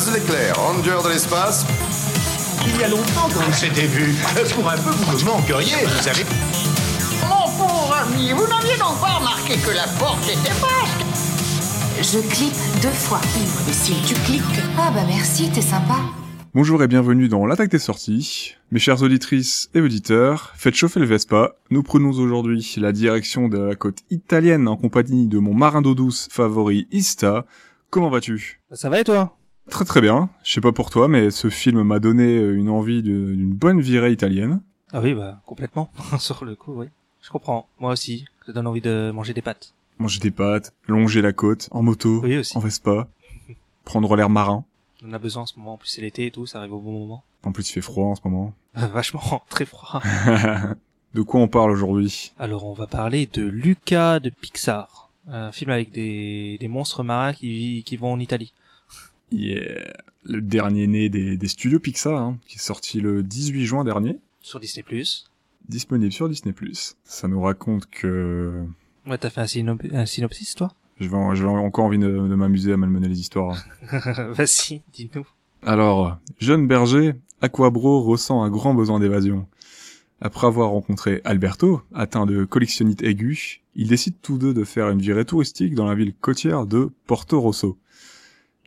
Buzz l'éclair, ranger de l'espace. Il y a longtemps qu'on s'était vu. Pour un peu, vous me manqueriez, vous savez. Mon pauvre ami, vous n'aviez donc pas remarqué que la porte était basque Je clique deux fois. Et si tu cliques. Ah bah merci, t'es sympa. Bonjour et bienvenue dans l'attaque des sorties. Mes chères auditrices et auditeurs, faites chauffer le Vespa. Nous prenons aujourd'hui la direction de la côte italienne en compagnie de mon marin d'eau douce favori Ista. Comment vas-tu? Ça va et toi? Très très bien. Je sais pas pour toi, mais ce film m'a donné une envie d'une bonne virée italienne. Ah oui, bah complètement. Sur le coup, oui. Je comprends. Moi aussi, ça donne envie de manger des pâtes. Manger des pâtes, longer la côte, en moto, Oui aussi. en Vespa, prendre l'air marin. On en a besoin en ce moment. En plus, c'est l'été et tout, ça arrive au bon moment. En plus, il fait froid en ce moment. Euh, vachement, très froid. de quoi on parle aujourd'hui? Alors, on va parler de Luca de Pixar. Un film avec des, des monstres marins qui, qui vont en Italie. Yeah. Le dernier né des, des studios Pixar, hein, qui est sorti le 18 juin dernier, Sur Disney+. disponible sur Disney+. Ça nous raconte que Ouais, t'as fait un, synop- un synopsis, toi? Je vais, je vais encore envie de, de m'amuser à malmener les histoires. Vas-y, dis-nous. Alors, jeune berger, Aquabro ressent un grand besoin d'évasion. Après avoir rencontré Alberto, atteint de collectionnite aiguë, ils décident tous deux de faire une virée touristique dans la ville côtière de Porto Rosso.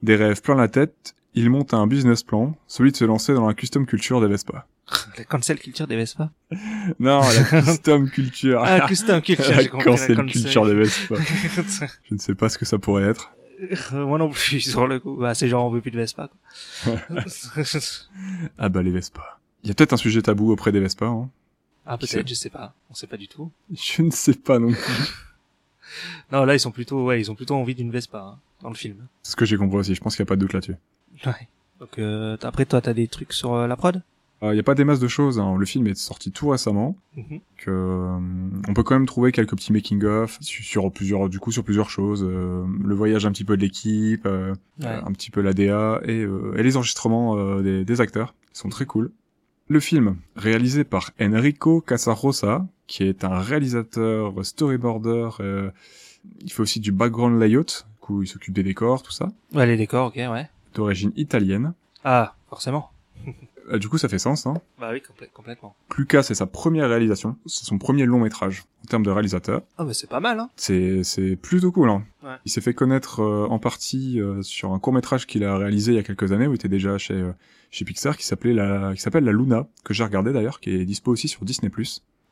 Des rêves plein la tête, ils montent un business plan, celui de se lancer dans la custom culture des Vespa. La cancel culture des Vespa. Non, la custom culture. Ah, custom culture, la la cancel cancel. culture des Vespa. Je ne sais pas ce que ça pourrait être. Euh, Moi non plus, sur le coup. Bah, c'est genre, on veut plus de Vespa, quoi. Ah bah les Vespa. Il y a peut-être un sujet tabou auprès des Vespa, hein. ah, peut-être, je sais pas. On sait pas du tout. Je ne sais pas non plus. Non, là, ils sont plutôt, ouais, ils ont plutôt envie d'une Vespa, hein, dans le film. C'est ce que j'ai compris aussi, je pense qu'il n'y a pas de doute là-dessus. Ouais. Donc, euh, après, toi, t'as des trucs sur euh, la prod? Euh, Il n'y a pas des masses de choses, hein. le film est sorti tout récemment, que euh, on peut quand même trouver quelques petits making of sur, sur plusieurs du coup sur plusieurs choses, le voyage un petit peu de l'équipe, Ouais. un petit peu l'ADA et, et les enregistrements des, des acteurs, qui sont très cool. Le film, réalisé par Enrico Casarosa, qui est un réalisateur, storyboarder, euh, il fait aussi du background layout, coup il s'occupe des décors, tout ça, Ouais, les décors, ok, ouais. d'origine italienne. Ah, forcément. Euh, du coup ça fait sens, hein. Bah oui, complè- complètement. Lucas, c'est sa première réalisation, c'est son premier long métrage en termes de réalisateur. Ah, bah c'est pas mal, hein. C'est c'est plutôt cool. Hein. Ouais. Il s'est fait connaître euh, en partie euh, sur un court métrage qu'il a réalisé il y a quelques années où il était déjà chez euh, chez Pixar qui s'appelait la qui s'appelle la Luna que j'ai regardé d'ailleurs qui est dispo aussi sur Disney+.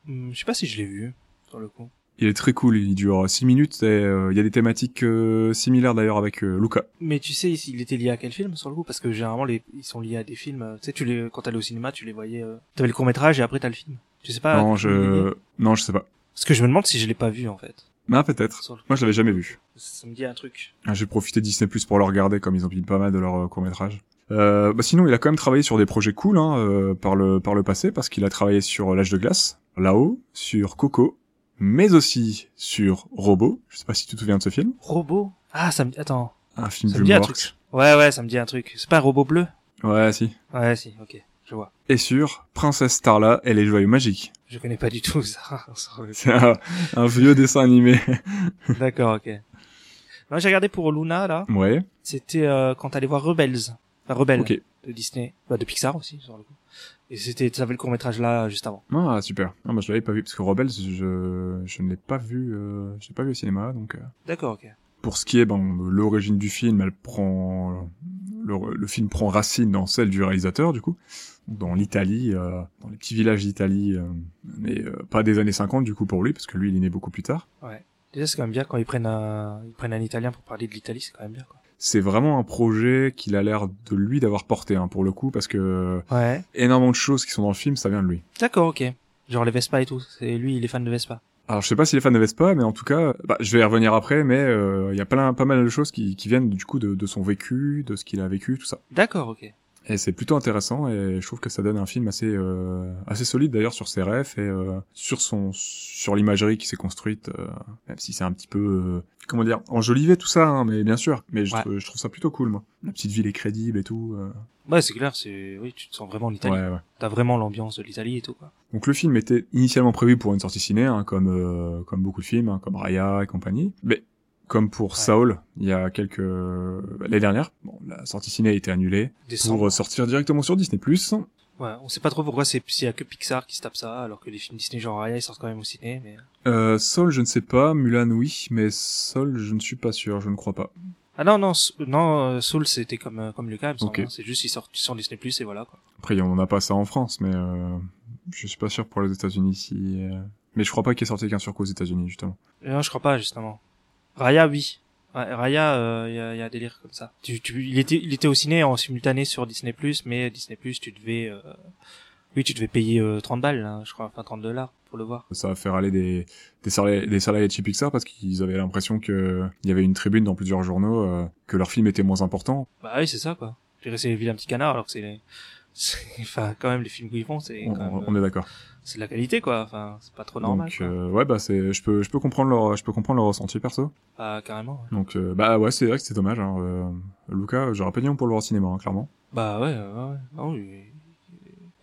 Hmm, je sais pas si je l'ai vu, sur le coup. Il est très cool, il dure 6 minutes et euh, il y a des thématiques euh, similaires d'ailleurs avec euh, Luca. Mais tu sais, il était lié à quel film, sur le coup? Parce que généralement, les, ils sont liés à des films, euh, tu sais, tu les, quand t'allais au cinéma, tu les voyais, euh... t'avais le court-métrage et après t'as le film. Tu sais pas? non, je non, je sais pas. Parce que je me demande si je l'ai pas vu, en fait. Ah peut-être. Moi je l'avais jamais vu. Ça me dit un truc. Ah, J'ai profité de Disney Plus pour le regarder comme ils ont mis pas mal de leurs courts métrages. Euh, bah sinon, il a quand même travaillé sur des projets cool hein, euh, par le par le passé parce qu'il a travaillé sur l'âge de glace, là-haut, sur Coco, mais aussi sur Robot. Je sais pas si tu te souviens de ce film. Robot? Ah, ça me dit, attends. Un film Ça me dit un truc. Ouais, ouais, ça me dit un truc. C'est pas un robot bleu? Ouais, si. Ouais, si, ok. Je vois. Et sur Princesse Starla et les joyaux magiques. Je connais pas du tout ça. C'est un, un vieux dessin animé. D'accord, ok. Non, j'ai regardé pour Luna, là. ouais. C'était euh, quand t'allais voir Rebels. Enfin, Rebelle. Ok. De Disney. Bah, de Pixar aussi, sur le coup. Et c'était, t'avais le court-métrage là, juste avant. Ah super. Non, bah je l'avais pas vu parce que Rebels, je je ne l'ai pas vu. Euh, je l'ai pas vu au cinéma donc. euh, D'accord, ok. pour ce qui est ben, l'origine du film, elle prend le, le film prend racine dans celle du réalisateur du coup, dans l'Italie, euh, dans les petits villages d'Italie, euh, mais euh, pas des années 50 du coup pour lui parce que lui il est né beaucoup plus tard. Ouais. Déjà, c'est quand même bien quand ils prennent un, ils prennent un italien pour parler de l'Italie, c'est quand même bien, quoi. C'est vraiment un projet qu'il a l'air de lui d'avoir porté hein, pour le coup parce que Ouais. énormément de choses qui sont dans le film ça vient de lui. D'accord, ok. Genre les Vespa et tout. C'est lui, il est fan de Vespa. Alors je sais pas s'il est fan de Vespa, mais en tout cas, bah, je vais y revenir après, mais euh, il y a plein, pas mal de choses qui, qui viennent du coup de, de son vécu, de ce qu'il a vécu, tout ça. D'accord, ok. Et c'est plutôt intéressant et je trouve que ça donne un film assez euh, assez solide d'ailleurs sur ses refs et euh, sur son sur l'imagerie qui s'est construite euh, même si c'est un petit peu euh, comment dire enjolivé tout ça hein, mais bien sûr mais je, Ouais. trouve- je trouve ça plutôt cool moi la petite ville est crédible et tout euh. Ouais, c'est clair, c'est, oui, tu te sens vraiment en Italie. ouais ouais T'as vraiment l'ambiance de l'Italie et tout, quoi. donc le film était initialement prévu pour une sortie ciné hein, comme euh, comme beaucoup de films hein, comme Raya et compagnie mais comme pour Saul il y a quelques l'année dernière bon la sortie ciné a été annulée Décembre. pour sortir directement sur Disney+. Ouais, on sait pas trop pourquoi c'est s'il y a que Pixar qui se tape ça, alors que les films Disney genre Raya ils sortent quand même au ciné, mais. Euh, Soul, je ne sais pas. Mulan, oui, mais Soul, je ne suis pas sûr. Je ne crois pas. Ah non non non euh, Soul c'était comme euh, comme Lucas, il me semble, Ok. hein. c'est juste ils sortent sur Disney Plus et voilà quoi. Après, on n'a pas ça en France, mais euh, je suis pas sûr pour les États-Unis si. euh, Mais je crois pas qu'il est sorti qu'un sur qu'aux États-Unis justement. Non, je crois pas justement. Raya oui. Raya, il y, a, y a un délire comme ça. Tu, tu, il était, il était au ciné en simultané sur Disney mais Disney tu devais, euh, oui, tu devais payer euh, 30 balles, là, je crois, enfin 30 dollars pour le voir. Ça va faire aller des des salariés, des salariés de chez Pixar parce qu'ils avaient l'impression que il y avait une tribune dans plusieurs journaux euh, que leur film était moins important. Bah oui, c'est ça quoi. Dirais c'est les vilains petits canards, alors que c'est- enfin quand même les films qu'ils font, c'est On, quand même, on est d'accord. c'est de la qualité quoi. Enfin, c'est pas trop normal. Donc euh, ouais bah c'est je peux je peux comprendre leur je peux comprendre leur ressenti perso. Bah carrément. ouais. Donc euh, bah ouais c'est vrai que c'est dommage. Hein. Euh, Luca j'aurais pas dit non pour le voir au cinéma hein, clairement. Bah ouais, ouais, ouais. Non, il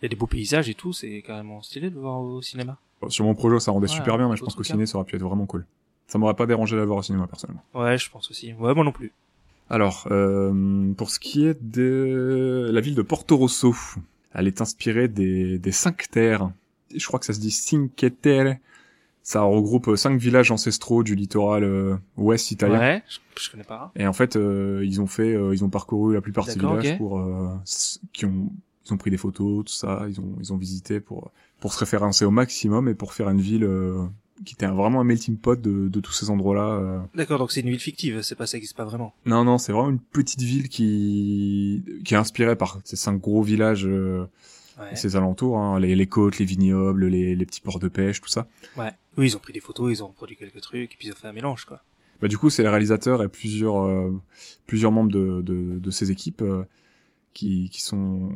il y a des beaux paysages et tout, c'est carrément stylé de le voir au cinéma. Bon, Sur mon projet ça rendait Ouais, super bien mais je pense qu'au ciné ça aurait pu être vraiment cool. Ça m'aurait pas dérangé de la voir au cinéma personnellement. Ouais, je pense aussi. Ouais, moi non plus. Alors, euh, pour ce qui est de la ville de Porto Rosso, elle est inspirée des, des cinq terres. Je crois que ça se dit Cinque Terre. Ça regroupe cinq villages ancestraux du littoral euh, ouest italien. Ouais, je, je connais pas. Et en fait, euh, ils ont fait, euh, ils ont parcouru la plupart de ces villages ok. pour, euh, qui ont, ils ont pris des photos, tout ça. Ils ont, ils ont visité pour, pour se référencer au maximum et pour faire une ville euh, qui était vraiment un melting pot de, de tous ces endroits-là. euh. D'accord, donc c'est une ville fictive, c'est pas ça existe pas vraiment. Non, non, c'est vraiment une petite ville qui, qui est inspirée par ces cinq gros villages, euh, Ouais. ses alentours, hein, les, les côtes, les vignobles, les, les petits ports de pêche, tout ça. Ouais. Oui, ils ont pris des photos, ils ont produit quelques trucs, et puis ils ont fait un mélange, quoi. Bah, du coup, c'est le réalisateur et plusieurs, euh, plusieurs membres de, de, de ces équipes euh, qui, qui sont,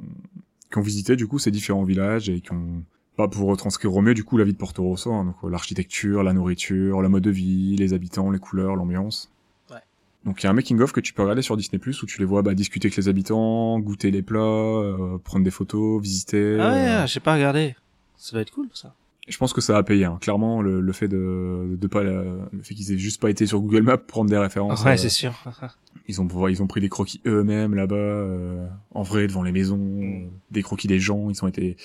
qui ont visité, du coup, ces différents villages et qui ont, pas pour retranscrire au mieux, du coup, la vie de Porto Rosso, hein, donc euh, l'architecture, la nourriture, le mode de vie, les habitants, les couleurs, l'ambiance. Ouais. Donc il y a un making of que tu peux regarder sur Disney Plus où tu les vois bah, discuter avec les habitants, goûter les plats, euh, prendre des photos, visiter. Ah ouais, euh, j'ai pas regardé. Ça va être cool, ça. je pense que ça a payé, hein. clairement le, le fait de, de pas le fait qu'ils aient juste pas été sur Google Maps pour prendre des références. ouais, euh, c'est sûr. ils ont ils ont pris des croquis eux-mêmes là-bas euh, en vrai devant les maisons, Mm. des croquis des gens. Ils ont été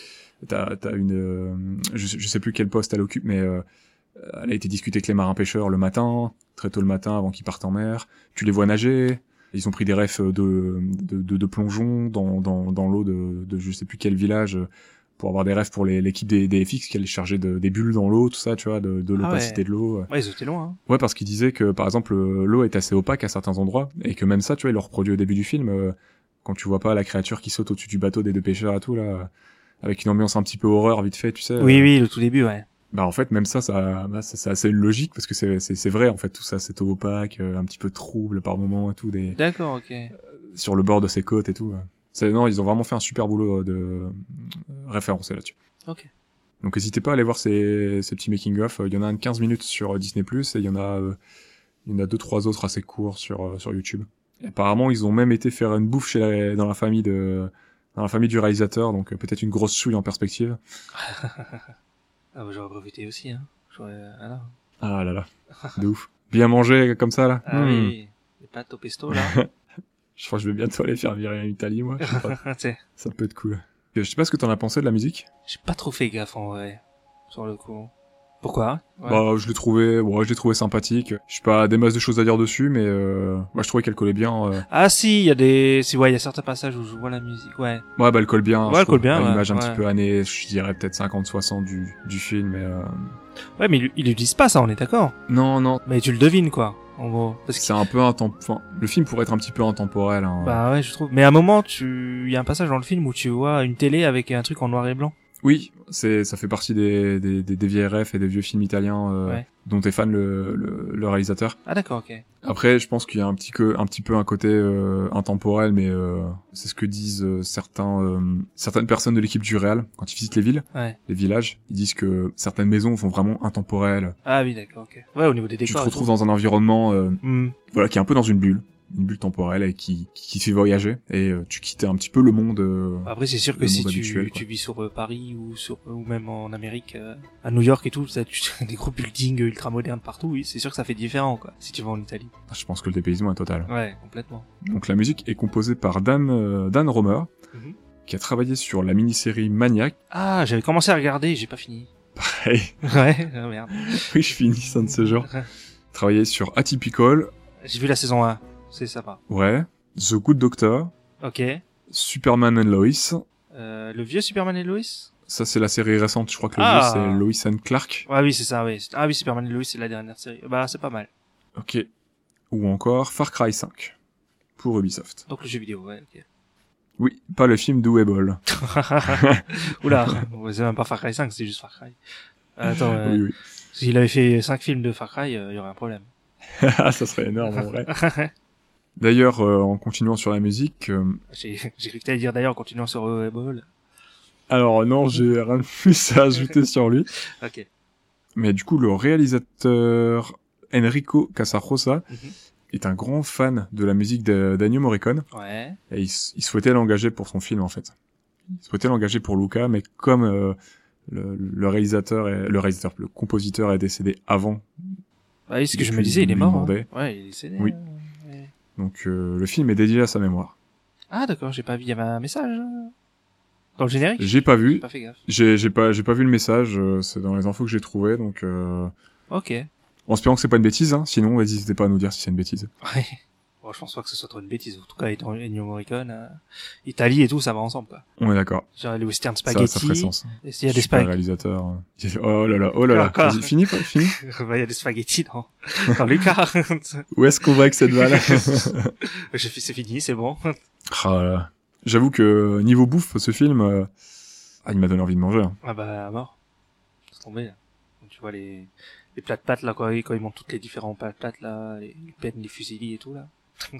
t'as une euh, je, je sais plus quel poste elle occupe mais euh, elle a été discutée avec les marins pêcheurs le matin, très tôt le matin avant qu'ils partent en mer. Tu les vois nager. Ils ont pris des refs de de, de, de plongeon dans dans dans l'eau de de je sais plus quel village euh, pour avoir des refs pour les- l'équipe des, des FX qui allait charger de, des bulles dans l'eau, tout ça, tu vois, de, de Ah l'opacité ouais. de l'eau. Ouais, ils étaient loin, hein. Ouais, parce qu'il disait que, par exemple, l'eau est assez opaque à certains endroits, et que même ça, tu vois, il le reproduit au début du film, euh, quand tu vois pas la créature qui saute au-dessus du bateau des deux pêcheurs et tout, là, avec une ambiance un petit peu horreur, vite fait, tu sais. Oui, euh, oui, le tout début, ouais. Bah, en fait, même ça, ça, bah, ça- c'est assez logique, parce que c'est, c'est, c'est vrai, en fait, tout ça, eau opaque, euh, un petit peu trouble par moments et tout, des, D'accord, ok. sur le bord de ces côtes et tout. euh. C'est, non, ils ont vraiment fait un super boulot euh, de euh, référencé là-dessus. Ok. Donc n'hésitez pas à aller voir ces, ces petits making-of. Il y en a un de 15 minutes sur euh, Disney+, et il y en a, euh, il y en a deux, trois autres assez courts sur, euh, sur YouTube. Et apparemment, ils ont même été faire une bouffe chez la- dans la famille de, dans la famille du réalisateur, donc euh, peut-être une grosse chouille en perspective. Ah, bah, j'aurais profité aussi, hein. J'aurais, voilà. Ah là là, de ouf. Bien manger comme ça, là. Ah Hmm. oui. Les pâtes au pesto, là. Je crois que je vais bientôt aller faire virer en Italie, moi. Ça peut être cool. Je sais pas ce que t'en as pensé de la musique. J'ai pas trop fait gaffe, en vrai. Sur le coup. Pourquoi? Ouais. Bah, je l'ai trouvé, bon, je l'ai trouvé sympathique. Je sais pas des masses de choses à dire dessus, mais euh, moi je trouvais qu'elle collait bien. euh, Ah si, il y a des, si ouais, il y a certains passages où je vois la musique, ouais. Ouais, bah elle colle bien. Ouais, elle trouve, colle bien, ouais, l'image un ouais. petit peu année, je dirais peut-être 50-60 du, du film, mais euh... Ouais, mais ils, ils lui disent pas ça, on est d'accord. Non, non, Mais tu le devines, quoi, en gros. Parce que, c'est un peu intemp... enfin, le film pourrait être un petit peu intemporel. Hein. bah ouais, je trouve. Mais à un moment, tu, il y a un passage dans le film où tu vois une télé avec un truc en noir et blanc. Oui, c'est, ça fait partie des, des, des, des vieilles refs et des vieux films italiens euh, Ouais. dont est fan le, le, le réalisateur. Ah d'accord, ok. Après, je pense qu'il y a un petit, que, un petit peu un côté euh, intemporel, mais euh, c'est ce que disent euh, certains, euh, certaines personnes de l'équipe du Real quand ils visitent les villes, Ouais. les villages. Ils disent que certaines maisons font vraiment intemporelles. Ah oui, d'accord, ok. Ouais, au niveau des Tu te décors. et retrouves dans un environnement euh, Hmm. voilà, qui est un peu dans une bulle. Une bulle temporelle et qui, qui fait voyager et euh, tu quittais un petit peu le monde. euh, Après, c'est sûr que si tu, tu vis sur euh, Paris ou sur ou même en Amérique, euh, à New York et tout, ça, tu, des gros buildings ultra modernes partout, oui, c'est sûr que ça fait différent, quoi. Si tu vas en Italie. je pense que le dépaysement est total. Ouais, complètement. Donc la musique est composée par Dan, Dan Romer, Mhm. qui a travaillé sur la mini-série Maniac. Ah, j'avais commencé à regarder, j'ai pas fini. Hey, Ouais, ah, merde. oui, je finis ça de ce genre. Travaillé sur Atypical, J'ai vu la saison 1, c'est sympa. ouais, The Good Doctor, Ok. Superman and Lois. Euh, le vieux Superman et Lois? Ça, c'est la série récente. Je crois que le Ah. vieux, c'est Lois and Clark. Ouais, oui, c'est ça, oui. Ah oui, Superman et Lois, c'est la dernière série. Bah, c'est pas mal. Ok. Ou encore Far Cry 5. Pour Ubisoft. Donc le jeu vidéo, ouais, ok. Oui, pas le film Doable. Oula, c'est même pas Far Cry 5, c'est juste Far Cry. Attends, euh, Oui, oui. s'il avait fait 5 films de Far Cry, il y aurait un problème. Ah, ça serait énorme, en vrai. D'ailleurs, euh, en continuant sur la musique, euh, J'ai cru que t'allais dire d'ailleurs en continuant sur Ball. alors non, j'ai rien de plus à ajouter sur lui. Ok. Mais du coup, le réalisateur Enrico Casarosa Mhm. est un grand fan de la musique d'Ennio Morricone Ouais. et il, il souhaitait l'engager pour son film en fait. Il souhaitait l'engager pour Luca, mais comme euh, le, le réalisateur, est, le réalisateur, le compositeur est décédé avant, Bah oui, ce que je me disais, il est mort. hein. Ouais, il est décédé. Oui. Donc euh, le film est dédié à sa mémoire. Ah d'accord, j'ai pas vu, il y avait un message euh, dans le générique? J'ai pas J'ai vu, pas fait gaffe. j'ai j'ai pas j'ai pas vu le message, euh, c'est dans les infos que j'ai trouvé, donc euh, Ok. en espérant que c'est pas une bêtise, hein, sinon n'hésitez pas à nous dire si c'est une bêtise. Ouais. Bon, je pense pas que ce soit trop une bêtise. En tout cas, étant Ennio Morricone, euh, Italie et tout, ça va ensemble, quoi. On est d'accord, Genre les western ça, spaghetti. ça ferait sens. S'il y a des spaghettis. réalisateur. euh. Oh là là, oh là là. Vas-y, fini, quoi, fini. Bah, il y a des spaghettis dans, dans Lucas. Où est-ce qu'on va avec cette balle c'est fini, c'est bon. Là là. J'avoue que niveau bouffe, ce film, euh, ah, il m'a donné envie de manger. hein. Ah bah, à mort. C'est tombé, là. Tu vois les, les plats de pâtes, là, quand, quand ils montent toutes les différents plats de pâtes, là, les, les peines, les fusilis et tout, là.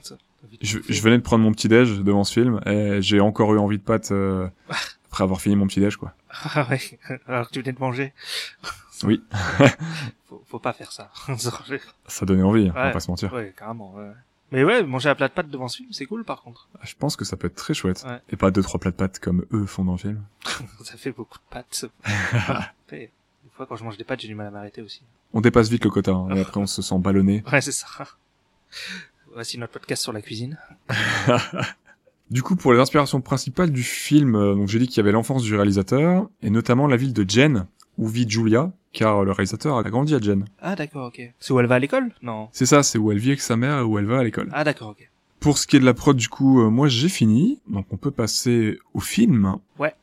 Ça, Je, je venais de prendre mon petit déj devant ce film et j'ai encore eu envie de pâtes euh, après avoir fini mon petit déj quoi. Ah ouais, alors que tu venais de manger. Oui. faut, faut pas faire ça. ouais, Ça donnait envie, hein, on va Ouais. pas se mentir. carrément, ouais. Mais ouais, manger un plat de pâtes devant ce film, c'est cool, par contre. Je pense que ça peut être très chouette. Ouais. Et pas deux trois plats de pâtes comme eux font dans le film. Ça fait beaucoup de pâtes. Des fois, quand je mange des pâtes, j'ai du mal à m'arrêter aussi. On dépasse vite le quota hein, et après on se sent ballonné. Ouais, c'est ça. Voici notre podcast sur la cuisine. Du coup, pour les inspirations principales du film, euh, donc j'ai dit qu'il y avait l'enfance du réalisateur et notamment la ville de Jen où vit Julia, car le réalisateur a grandi à Jen. Ah, d'accord, ok. C'est où elle va à l'école? Non. C'est ça, c'est où elle vit avec sa mère et où elle va à l'école. Ah, d'accord, ok. Pour ce qui est de la prod, du coup, euh, moi j'ai fini, donc on peut passer au film. Ouais.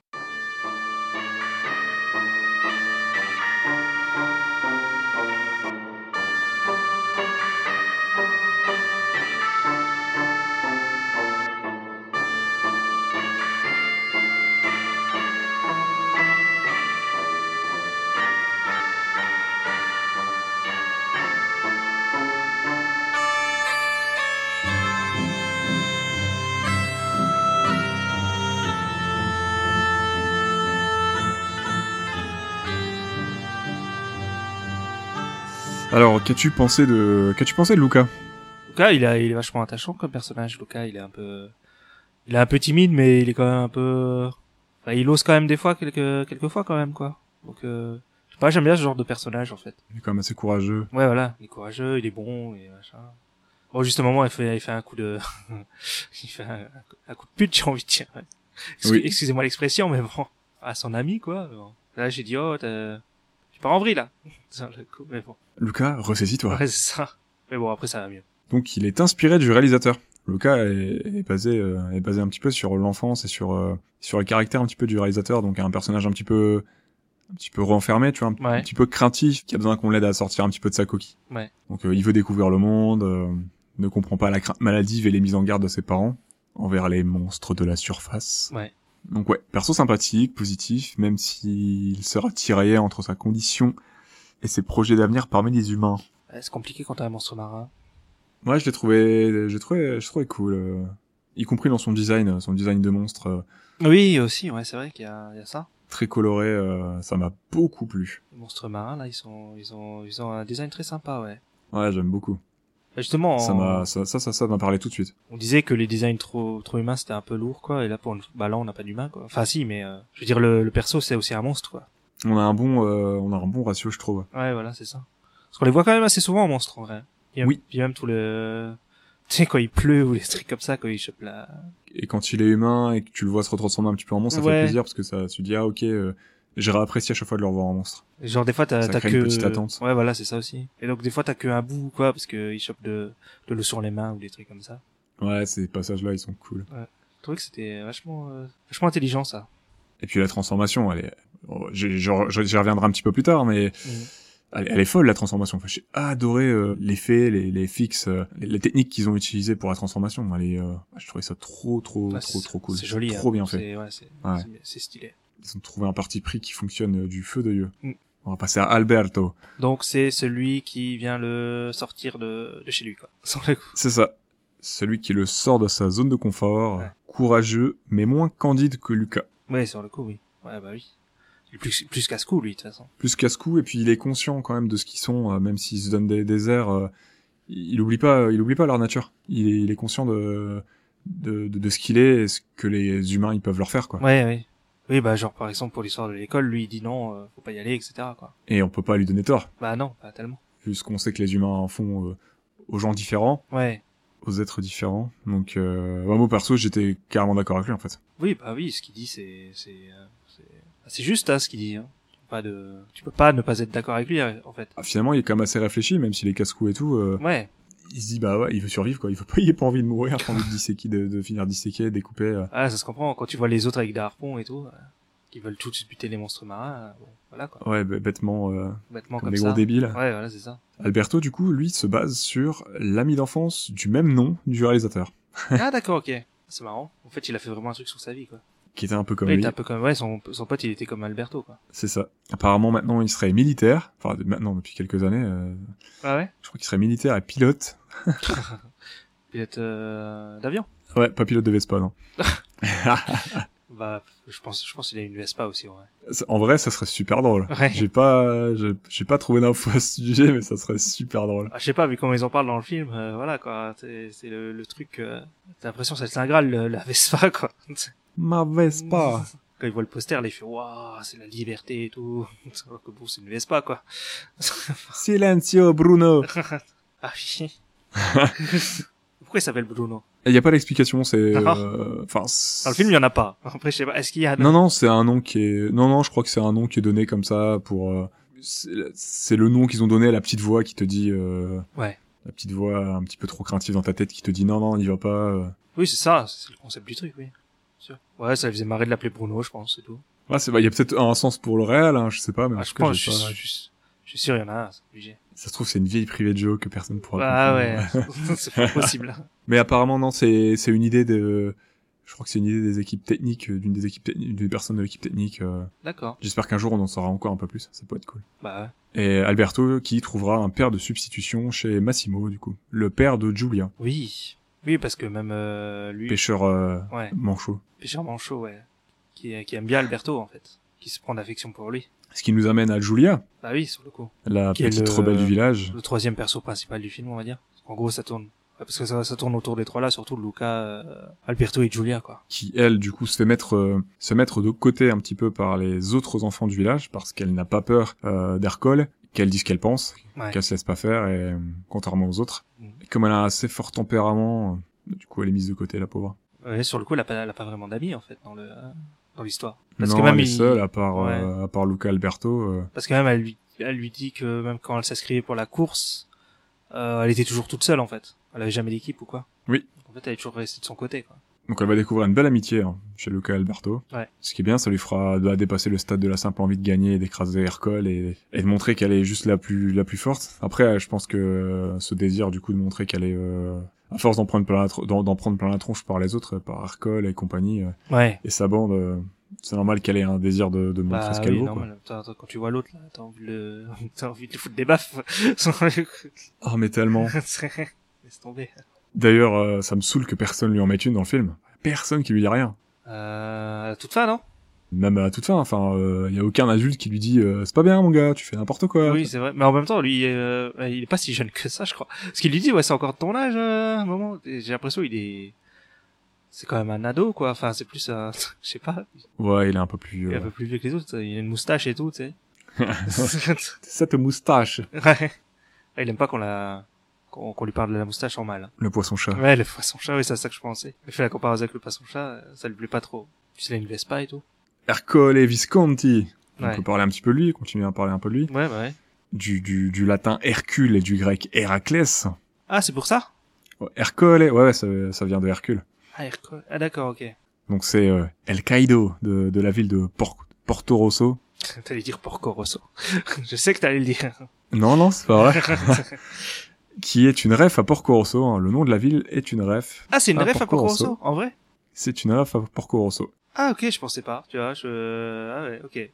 Alors, qu'as-tu pensé de, qu'as-tu pensé de Luca? Luca, il, a, il est vachement attachant comme personnage. Luca, il est un peu, il est un peu timide, mais il est quand même un peu, enfin, il ose quand même des fois, quelques, quelques fois quand même, quoi. Donc, euh, je sais pas, j'aime bien ce genre de personnage, en fait. Il est quand même assez courageux. Ouais, voilà. Il est courageux, il est bon, et machin. Bon, juste au moment, il fait, il fait un coup de, il fait un, un coup de pute, j'ai envie de dire. ouais. Oui. Excusez-moi l'expression, mais bon, à son ami, quoi. Là, j'ai dit, oh, t'as- en vrille, là. Sur le coup, mais bon. Luca, ressaisis-toi. Ouais, c'est ça. Mais bon, après, ça va mieux. Donc, il est inspiré du réalisateur. Luca est, est basé, euh, est basé un petit peu sur l'enfance et sur, euh, sur le caractère un petit peu du réalisateur. Donc, un personnage un petit peu, un petit peu renfermé, tu vois, un, Ouais. un petit peu craintif, qui a besoin qu'on l'aide à sortir un petit peu de sa coquille. Ouais. Donc, euh, il veut découvrir le monde, ne comprend pas la crainte maladive et les mises en garde de ses parents envers les monstres de la surface. Ouais. Donc ouais, perso sympathique, positif, même s'il sera tiraillé entre sa condition et ses projets d'avenir parmi les humains. Ouais, C'est compliqué quand t'as un monstre marin. Ouais, je l'ai trouvé, j'ai trouvé, je trouvais cool, euh, y compris dans son design, son design de monstre euh, Oui, aussi, ouais, c'est vrai qu'il y y a ça. très coloré, euh, ça m'a beaucoup plu. Les monstres marins, là, ils sont, ils ont, ils ont un design très sympa, ouais. Ouais, j'aime beaucoup. Bah, Justement, Ça on, m'a, ça, ça, ça, ça m'a parlé tout de suite. on disait que les designs trop trop humains c'était un peu lourd quoi, et là pour une... bah là on n'a pas d'humain quoi. Enfin si, mais euh, je veux dire le, le perso c'est aussi un monstre quoi. On a un bon, euh, on a un bon ratio, je trouve. Ouais voilà c'est ça. Parce qu'on les voit quand même assez souvent en monstre en vrai. Et même- Oui. Puis même tout le, tu sais quand il pleut ou les trucs comme ça quand il chope la. Et quand il est humain et que tu le vois se retransformer un petit peu en monstre, ça fait plaisir parce que ça, tu dis ah ok, euh, j'aurais apprécié à chaque fois de le revoir en monstre. Genre des fois t'as t'as que une petite attente. ouais voilà c'est ça aussi et donc des fois t'as que un bout quoi parce que il chope de de l'eau sur les mains ou des trucs comme ça Ouais, ces passages-là, ils sont cool. je trouvais que c'était vachement euh, vachement intelligent ça Et puis la transformation, elle est, oh, j'y reviendrai un petit peu plus tard, mais elle, elle est folle la transformation. Enfin, j'ai adoré euh, l'effet, les, les fixes, euh, les, les techniques qu'ils ont utilisées pour la transformation. Elle est, euh, je trouvais ça trop, trop, Ouais, trop, trop cool. c'est joli trop hein. bien fait. Ouais Ouais. c'est stylé Ils ont trouvé un parti pris qui fonctionne euh, du feu de Dieu. Mm. On va passer à Alberto. donc c'est celui qui vient le sortir de de chez lui quoi sans le coup C'est ça. Celui qui le sort de sa zone de confort, Ouais. courageux, mais moins candide que Lucas. ouais sur le coup oui ouais bah oui il est plus plus casse-cou lui de toute façon Plus casse-cou, et puis il est conscient quand même de ce qu'ils sont, euh, même s'ils se donnent des, des airs, euh, il oublie pas, il oublie pas leur nature. Il est, il est conscient de, de, de, de ce qu'il est et ce que les humains ils peuvent leur faire, quoi. ouais ouais oui bah genre par exemple pour l'histoire de l'école lui il dit non euh, faut pas y aller etc quoi Et on peut pas lui donner tort, bah non pas tellement puisqu'on sait que les humains en font euh, aux gens différents, ouais aux êtres différents. Donc, euh, bah, moi perso, j'étais carrément d'accord avec lui en fait. Oui, bah oui, ce qu'il dit, c'est c'est euh, c'est bah, c'est juste hein, ce qu'il dit. Hein. Pas de, tu peux pas ne pas être d'accord avec lui en fait. Ah, finalement, il est quand même assez réfléchi, même s'il est casse-cou et tout. euh, Ouais, il se dit bah ouais, il veut survivre quoi. Il veut pas, il a pas envie de mourir, pas envie de disséquer, de, de finir disséqué, découpé. euh. ah, ça se comprend quand tu vois les autres avec des harpons et tout, euh, qui veulent tous buter les monstres marins. euh, bon, voilà quoi, Ouais, bêtement, euh, bêtement comme comme, des ça. gros débiles. Ouais, voilà, c'est ça. Alberto, du coup, lui, se base sur l'ami d'enfance du même nom du réalisateur, ah d'accord, ok. C'est marrant. En fait, il a fait vraiment un truc sur sa vie quoi. Qui était un peu comme il lui. était un peu comme ouais, son son pote, il était comme Alberto quoi. C'est ça. Apparemment, maintenant, il serait militaire. Enfin, maintenant, depuis quelques années, euh, Ah ouais? je crois qu'il serait militaire et pilote. Pilote euh, d'avion? Ouais, pas pilote de Vespa, non. Bah, je pense, je pense qu'il a une Vespa aussi, ouais. En vrai, ça serait super drôle. Ouais. J'ai pas, j'ai pas trouvé d'infos à ce sujet, mais ça serait super drôle. Ah, je sais pas, vu comment ils en parlent dans le film, euh, voilà quoi, c'est le, le truc, euh, t'as l'impression que c'est le Saint Graal, le- la Vespa quoi. Ma Vespa. Quand ils voient le poster, là, ils font waouh, c'est la liberté et tout. Alors que bon, c'est une Vespa quoi. Silencio, Bruno. ah oui. Pourquoi il s'appelle Bruno? Il y a pas d'explication, c'est, euh, enfin. Dans le film, il y en a pas. Après, je sais pas, est-ce qu'il y a Non, non, c'est un nom qui est. Non, non, je crois que c'est un nom qui est donné comme ça pour. euh, C'est c'est le nom qu'ils ont donné à la petite voix qui te dit. euh, Ouais. La petite voix un petit peu trop craintive dans ta tête qui te dit non, non, n'y va pas. euh. Oui, c'est ça, c'est le concept du truc, oui. Sûr. Ouais, ça faisait marrer de l'appeler Bruno, je pense, c'est tout. Ouais, c'est. bah, Il y a peut-être un sens pour le réel, hein, je sais pas, mais en Ah, tout je cas, pense, je, pas- suis- je, suis- je suis sûr, il y en a un, c'est obligé. Ça se trouve, c'est une vieille privée de joke que personne pourra. Ah ouais, c'est pas possible. Mais apparemment, non, c'est c'est une idée de. Je crois que c'est une idée des équipes techniques, d'une des équipes techniques, d'une personne de l'équipe technique. euh. D'accord. J'espère qu'un jour on en saura encore un peu plus. Ça peut être cool. Bah Et Alberto qui trouvera un père de substitution chez Massimo, du coup, le père de Giulia, oui. Oui, parce que même euh, lui, pêcheur euh, ouais, manchot. pêcheur manchot, ouais, qui, qui aime bien Alberto en fait, qui se prend d'affection pour lui. Ce qui nous amène à Giulia, Bah oui, sur le coup. la Qui petite le- rebelle du village. Le troisième perso principal du film, on va dire. En gros, ça tourne. Parce que ça, ça tourne autour des trois là, surtout Luca, euh, Alberto et Giulia, quoi. qui elle du coup se fait mettre euh, se mettre de côté un petit peu par les autres enfants du village parce qu'elle n'a pas peur euh, d'Hercole, qu'elle dit ce qu'elle pense, Ouais. qu'elle se laisse pas faire et euh, contrairement aux autres. Mm. Et comme elle a un assez fort tempérament, euh, du coup elle est mise de côté la pauvre. Ouais, sur le coup, elle a pas, elle a pas vraiment d'amis en fait dans le dans l'histoire. Parce non, que même elle est il- seule à part Ouais. euh, à part Luca Alberto. euh, Parce que même elle lui, elle lui dit que même quand elle s'inscrivait pour la course, euh, elle était toujours toute seule en fait. Elle avait jamais d'équipe ou quoi. Oui. En fait, elle est toujours restée de son côté, quoi. Donc elle va découvrir une belle amitié hein, chez Luca Alberto. Ouais. Ce qui est bien, ça lui fera de dépasser le stade de la simple envie de gagner et d'écraser Hercole et, et de montrer qu'elle est juste la plus la plus forte. Après, euh, je pense que euh, ce désir du coup de montrer qu'elle est euh, à force d'en prendre plein la d'en prendre plein la tronche par les autres, par Hercole et compagnie euh, Ouais. et sa bande, euh, c'est normal qu'elle ait un désir de, de montrer Bah ce qu'elle oui, vaut. quoi. attends, quand tu vois l'autre là, t'as envie de le, t'as envie de lui foutre des baffes. Le- Oh mais tellement. Laisse tomber. D'ailleurs, euh, ça me saoule que personne lui en mette une dans le film. Personne qui lui dit rien. Euh, à toute fin, non? Même à toute fin, enfin, il y a aucun adulte qui lui dit euh, c'est pas bien mon gars, tu fais n'importe quoi. Oui, c'est vrai. Mais en même temps, lui, euh, il est pas si jeune que ça, je crois. Ce qu'il lui dit, ouais, c'est encore de ton âge, euh, à un moment. J'ai l'impression il est, c'est quand même un ado, quoi. Enfin, c'est plus un, je sais pas, Ouais, il est un peu plus. il est un euh, peu plus vieux que les autres. Il a une moustache et tout, tu sais. Cette moustache. ouais. Il aime pas qu'on la, qu'on lui parle de la moustache en mal. Le poisson chat. Ouais, le poisson chat, oui, c'est ça que je pensais. Il fait la comparaison avec le poisson chat, ça lui plaît pas trop. Puis il a une Vespa et tout. Ercole Visconti. On Ouais. peut parler un petit peu de lui, continuer à parler un peu de lui. Ouais, bah ouais. Du, du, du latin Hercule et du grec Héraclès. Ah, c'est pour ça? Ercole, ouais, ouais, ça, ça vient de Hercule. Ah, Hercule. Ah, d'accord, ok. Donc c'est euh, El Caïdo de, de la ville de Por- Porto Rosso. T'allais dire Porco Rosso. je sais que t'allais le dire. Non, non, c'est pas vrai. qui est une ref à Porco Rosso. hein. Le nom de la ville est une ref. Ah, c'est une Ah, ref à Porco Rosso. En vrai? C'est une ref à Porco Rosso. Ah, ok, je pensais pas. Tu vois, je, ah ouais, ok.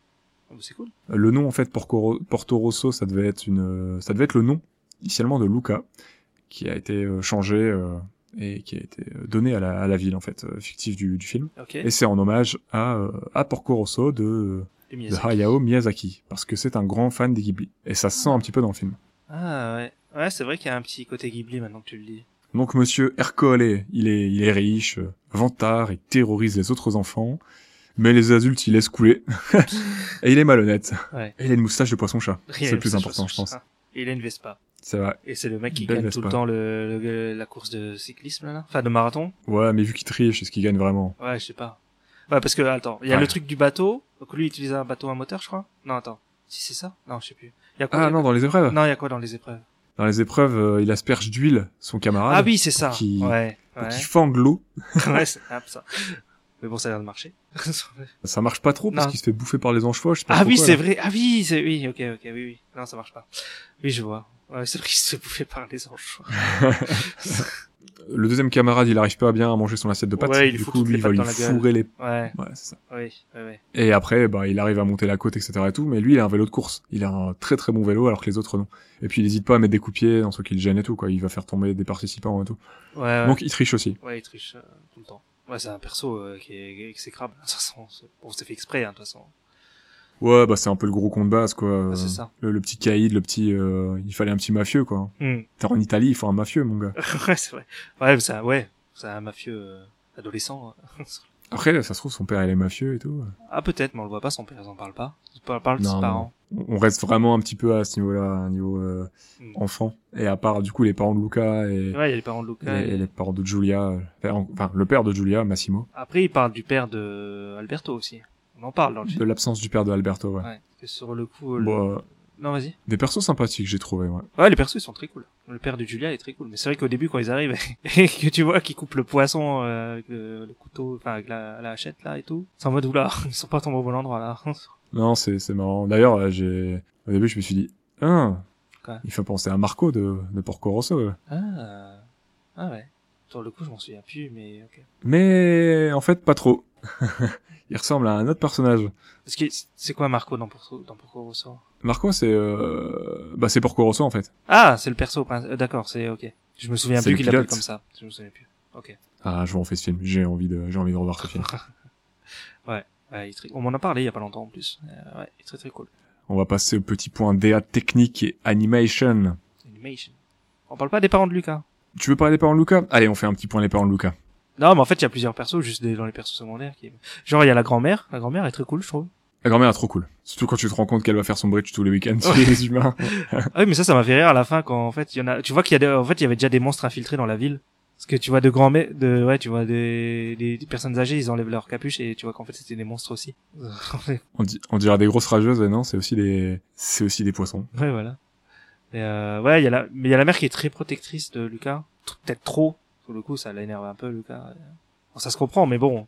Oh, bah, c'est cool. Le nom en fait Porco Porto Rosso, ça devait être une, ça devait être le nom initialement de Luca, qui a été euh, changé euh, et qui a été euh, donné à la, à la ville en fait euh, fictive du, du film. Ok. Et c'est en hommage à, euh, à Porco Rosso de, de. Hayao Miyazaki, parce que c'est un grand fan des Ghibli. Et ça se sent un petit peu dans le film. Ah, ouais. Ouais, c'est vrai qu'il y a un petit côté Ghibli maintenant que tu le dis. Donc Monsieur Ercole, il est, il est riche, vantard, il terrorise les autres enfants, mais les adultes il laisse couler. et il est malhonnête. Ouais. Et il a une moustache de poisson-chat. C'est le plus important, je pense. Et il a une Vespa. C'est vrai. Et c'est le mec qui Belle gagne tout le temps le, le- la course de cyclisme, là. Enfin, de marathon. Ouais, mais vu qu'il triche, c'est ce qu'il gagne vraiment. Ouais, je sais pas. Ouais, parce que, attends, il y a Ouais. le truc du bateau. Donc lui, il utilise un bateau à moteur, je crois. Non, attends. Si c'est ça? Non, je sais plus. Y a quoi? Ah non, dans les épreuves. Non, il y a quoi dans les épreuves? Dans les épreuves, euh, il asperge d'huile son camarade. Ah oui, c'est ça. qui- Ouais. Ouais. l'eau. ouais, c'est ça. Mais bon, ça a l'air de marcher. Ça marche pas trop parce qu'il se fait bouffer par les anges je sais pas ah oui, c'est vrai. Ah oui, c'est, oui, ok, ok, oui, oui. Non, ça marche pas. Oui, je vois. Ouais, c'est vrai qu'il se fait bouffer par les anges. Le deuxième camarade, il arrive pas bien à manger son assiette de pâtes. Ouais, il du coup, lui, il va lui fourrer les... Ouais, Ouais, c'est ça. oui, ouais, ouais. Et après, bah, il arrive à monter la côte, etc. et tout, mais lui, il a un vélo de course. Il a un très très bon vélo, alors que les autres, non. Et puis, il hésite pas à mettre des coups de pied dans ceux qui le gênent et tout, quoi. Il va faire tomber des participants et tout. Donc, il triche aussi. Ouais, il triche euh, tout le temps. Ouais, c'est un perso euh, qui est exécrable. De toute façon, c'est- bon, c'est fait exprès, hein, de toute façon. Ouais, bah, c'est un peu le gros con de base, quoi. C'est ça. Le, le petit caïd, le petit, euh, il fallait un petit mafieux, quoi. Hmm. T'es en Italie, il faut un mafieux, mon gars. ouais, c'est vrai. Ouais, mais c'est un, ouais, c'est un mafieux euh, adolescent. hein. Après, ça se trouve, son père, il est mafieux et tout. ah, peut-être, mais on le voit pas, son père, ils en parle pas. Ils parlent, de Non, ses non. parents. On reste vraiment un petit peu à ce niveau-là, à un niveau euh, Mm. enfant. Et à part, du coup, les parents de Luca et, Ouais, il y a les parents de et- Luca. et- et les parents de Giulia, euh, enfin, le père de Giulia, Massimo. Après, il parle du père de Alberto aussi. On en parle dans le De film. l'absence du père de Alberto, ouais. Ouais. Que sur le coup, le- Bon, euh, non, vas-y. des persos sympathiques, j'ai trouvé, ouais. Ouais, les persos ils sont très cool. Le père de Julia est très cool. Mais c'est vrai qu'au début, quand ils arrivent et que tu vois qu'ils coupent le poisson euh, avec le, le couteau, enfin avec la, la hachette là et tout, c'est en mode oula, ils sont pas tombés au bon endroit là. Non, c'est, c'est marrant. D'ailleurs, euh, j'ai, au début, je me suis dit, ah, Quoi il fait penser à Marco de, de Porco Rosso. ouais. ah, ah ouais. Sur le coup, je m'en souviens plus, mais ok. Mais, en fait, pas trop. il ressemble à un autre personnage. Parce que c'est quoi Marco dans Porco, dans Porco Rosso Marco, c'est, euh, bah, c'est Porco Rosso, en fait. Ah, c'est le perso. euh, D'accord, c'est ok. Je me souviens plus qu'il l'appelle comme ça. Je me souviens plus. Ok. Ah, je vais en faire ce film. J'ai envie de, j'ai envie de revoir ce film. Ouais, il est très- On m'en a parlé il y a pas longtemps en plus. Euh, ouais, il est très très cool. On va passer au petit point DA technique et animation. Animation. On parle pas des parents de Lucas. Tu veux parler des parents de Luca Allez, on fait un petit point des parents de Luca. Non, mais en fait, il y a plusieurs persos, juste des- dans les persos secondaires. Qui... Genre, il y a la grand-mère. La grand-mère est très cool, je trouve. La grand-mère est trop cool. Surtout quand tu te rends compte qu'elle va faire son bridge tous les week-ends sur les humains. Ah oui, mais ça, ça m'a fait rire à la fin quand, en fait, il y en a, tu vois qu'il y a des, en fait, il y avait déjà des monstres infiltrés dans la ville. Parce que tu vois de grands mères, de, ouais, tu vois des, des, personnes âgées, ils enlèvent leur capuche et tu vois qu'en fait, c'était des monstres aussi. ouais, On, dit, on dirait des grosses rageuses, et non, c'est aussi des, c'est aussi des poissons. voilà. Et euh, ouais, il y a la, mais il y a la mère qui est très protectrice de Lucas. Peut-être trop. Sur le coup, ça l'énerve un peu, Lucas. Bon, ça se comprend, mais bon.